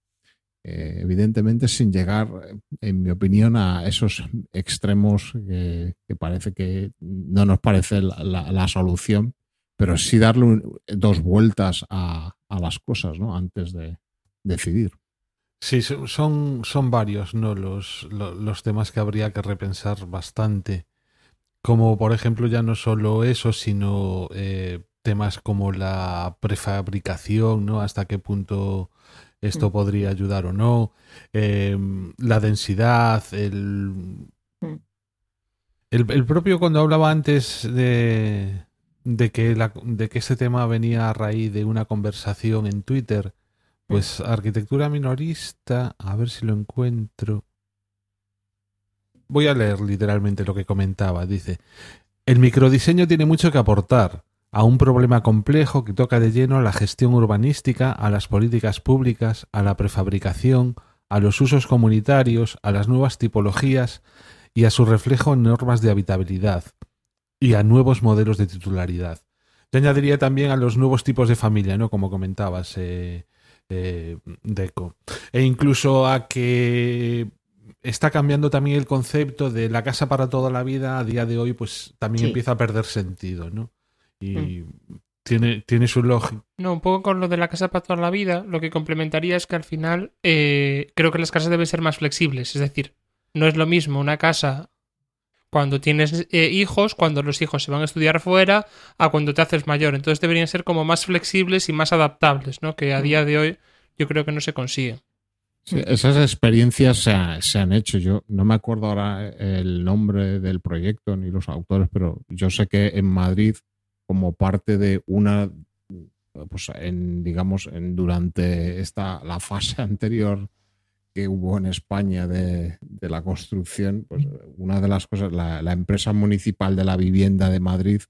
Eh, evidentemente sin llegar, eh, en mi opinión, a esos extremos que, que parece que no nos parece la, la- la solución, pero sí darle un- dos vueltas a, a las cosas ¿no? antes de decidir. Sí, so- son, son varios ¿no? los, lo- los temas que habría que repensar bastante. Como por ejemplo ya no solo eso, sino eh, temas como la prefabricación, ¿no? Hasta qué punto esto Mm. podría ayudar o no. eh, la densidad, el, Mm. el, el propio cuando hablaba antes de, de, que la- de que este tema venía a raíz de una conversación en Twitter, pues arquitectura minorista, a ver si lo encuentro. Voy a leer literalmente lo que comentaba. Dice, el microdiseño tiene mucho que aportar a un problema complejo que toca de lleno a la gestión urbanística, a las políticas públicas, a la prefabricación, a los usos comunitarios, a las nuevas tipologías y a su reflejo en normas de habitabilidad y a nuevos modelos de titularidad. Yo añadiría también a los nuevos tipos de familia, ¿no? Como comentabas, eh, eh, Deco. E incluso a que está cambiando también el concepto de la casa para toda la vida a día de hoy, pues también Sí. empieza a perder sentido, ¿no? Y tiene, tiene su lógica. No, un poco con lo de la casa para toda la vida, lo que complementaría es que al final eh, creo que las casas deben ser más flexibles. Es decir, no es lo mismo una casa cuando tienes eh, hijos, cuando los hijos se van a estudiar fuera, a cuando te haces mayor. Entonces deberían ser como más flexibles y más adaptables, ¿no? Que a día de hoy yo creo que no se consigue. Sí, esas experiencias se, ha- se han hecho. Yo no me acuerdo ahora el nombre del proyecto ni los autores, pero yo sé que en Madrid, como parte de una, pues en, digamos, en, durante esta, la fase anterior que hubo en España de, de la construcción, pues una de las cosas, la, la empresa municipal de la vivienda de Madrid,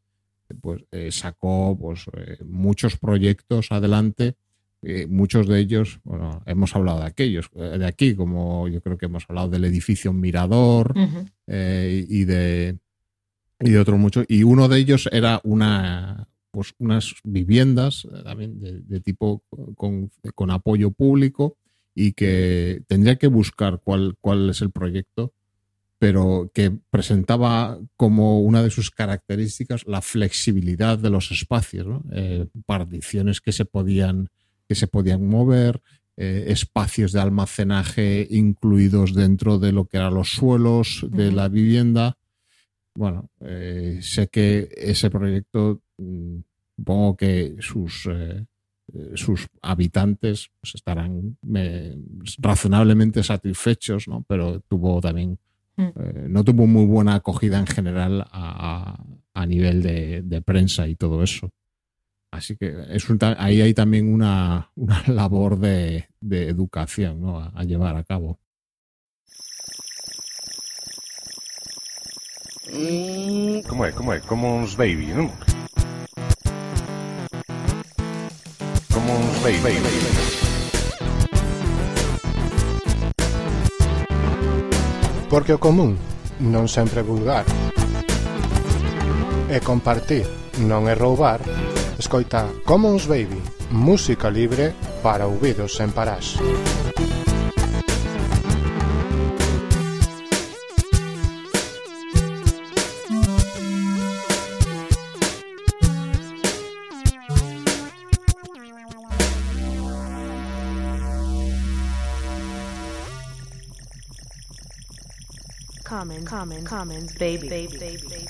pues eh, sacó pues, eh, muchos proyectos adelante eh, muchos de ellos, bueno, hemos hablado de aquellos, eh, de aquí, como yo creo que hemos hablado del edificio Mirador Ujú. eh, y de y de otros muchos. Y uno de ellos era una pues unas viviendas eh, también de, de tipo con, con apoyo público y que tendría que buscar cuál, cuál es el proyecto, pero que presentaba como una de sus características la flexibilidad de los espacios, ¿no? Eh, particiones que se podían que se podían mover, eh, espacios de almacenaje incluidos dentro de lo que eran los suelos de la vivienda. Bueno, eh, sé que ese proyecto, mm, supongo que sus, eh, eh, sus habitantes pues, estarán eh, razonablemente satisfechos, ¿no? pero tuvo también, Mm. eh, no tuvo muy buena acogida en general a, a- a nivel de, de prensa y todo eso. Así que es un ahí hay también una, una labor de, de educación ¿no? a, a llevar a cabo. Como é, como é? Como uns Baby, non? Como Baby. baby, baby. Porque o común non sempre é vulgar. E compartir non é roubar. Escoita Commons Baby, música libre para ouvidos sen parás. Common, common, commons, baby, baby, baby, baby.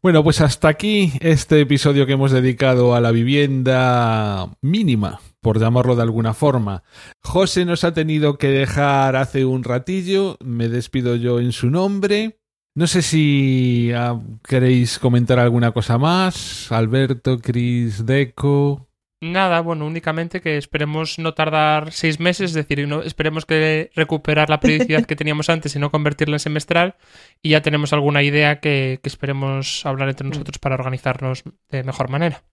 Bueno, pues hasta aquí este episodio que hemos dedicado a la vivienda mínima, por llamarlo de alguna forma. José nos ha tenido que dejar hace un ratillo, me despido yo en su nombre. No sé si ah, queréis comentar alguna cosa más. Alberto, Cris, Deco. Nada, bueno, únicamente que esperemos no tardar seis meses, es decir, no, esperemos que recuperar la periodicidad que teníamos antes y no convertirla en semestral y ya tenemos alguna idea que, que esperemos hablar entre nosotros para organizarnos de mejor manera.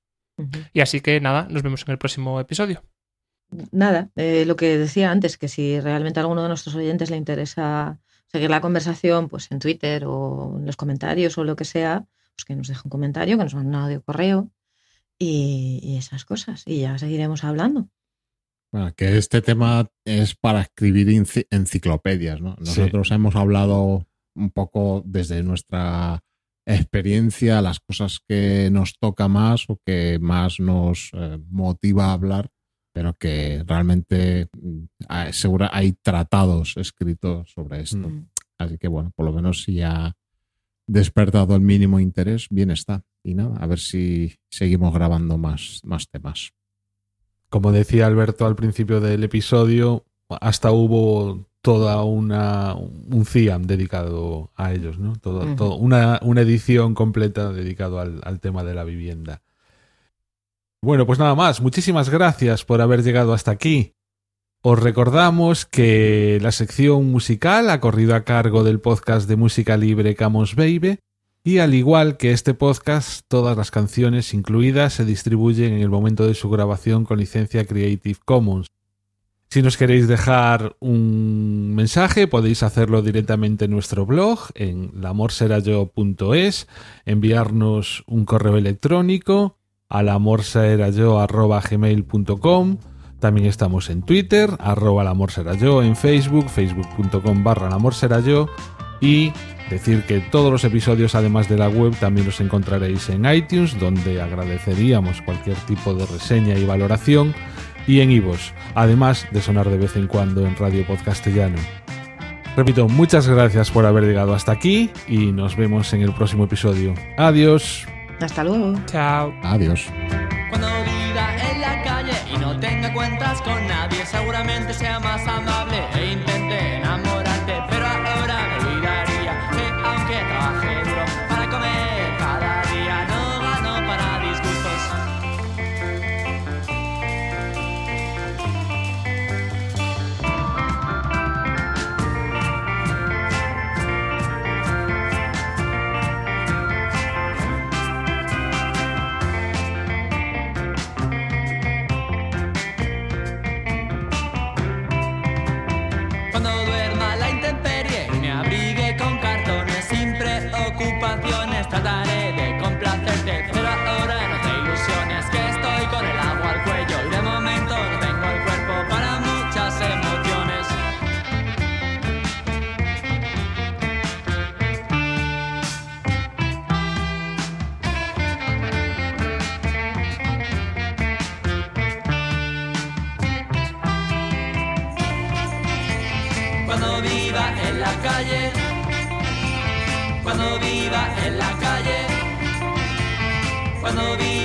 Y así que nada, nos vemos en el próximo episodio. Nada, eh, lo que decía antes, que si realmente a alguno de nuestros oyentes le interesa seguir la conversación, pues en Twitter o en los comentarios o lo que sea, pues que nos deje un comentario, que nos mande un audio correo y, y esas cosas. Y ya seguiremos hablando. Bueno, que este tema es para escribir enci- enciclopedias, ¿no? Sí. Nosotros hemos hablado un poco desde nuestra experiencia, las cosas que nos toca más o que más nos eh, motiva a hablar, pero que realmente mm, hay, segura, hay tratados escritos sobre esto. Mm. Así que bueno, por lo menos si ha despertado el mínimo interés, bien está. Y nada, a ver si seguimos grabando más, más temas. Como decía Alberto al principio del episodio, hasta hubo toda una un CIAM dedicado a ellos, ¿no? Todo, todo- una, una edición completa dedicado al, al tema de la vivienda. Bueno, pues nada más. Muchísimas gracias por haber llegado hasta aquí. Os recordamos que la sección musical ha corrido a cargo del podcast de música libre Camos Baby y al igual que este podcast, todas las canciones incluidas se distribuyen en el momento de su grabación con licencia Creative Commons. Si nos queréis dejar un mensaje, podéis hacerlo directamente en nuestro blog, en lamorserayo.es, enviarnos un correo electrónico a lamorserayo.gmail.com también estamos en Twitter, arroba lamorserayo, en Facebook, facebook.com barra lamorserayo y decir que todos los episodios, además de la web, también los encontraréis en iTunes, donde agradeceríamos cualquier tipo de reseña y valoración, y en iVoox, además de sonar de vez en cuando en Radio Podcastellano. Repito, muchas gracias por haber llegado hasta aquí y nos vemos en el próximo episodio. Adiós. Hasta luego. Chao. Adiós. Cuando viva en la calle, cuando viva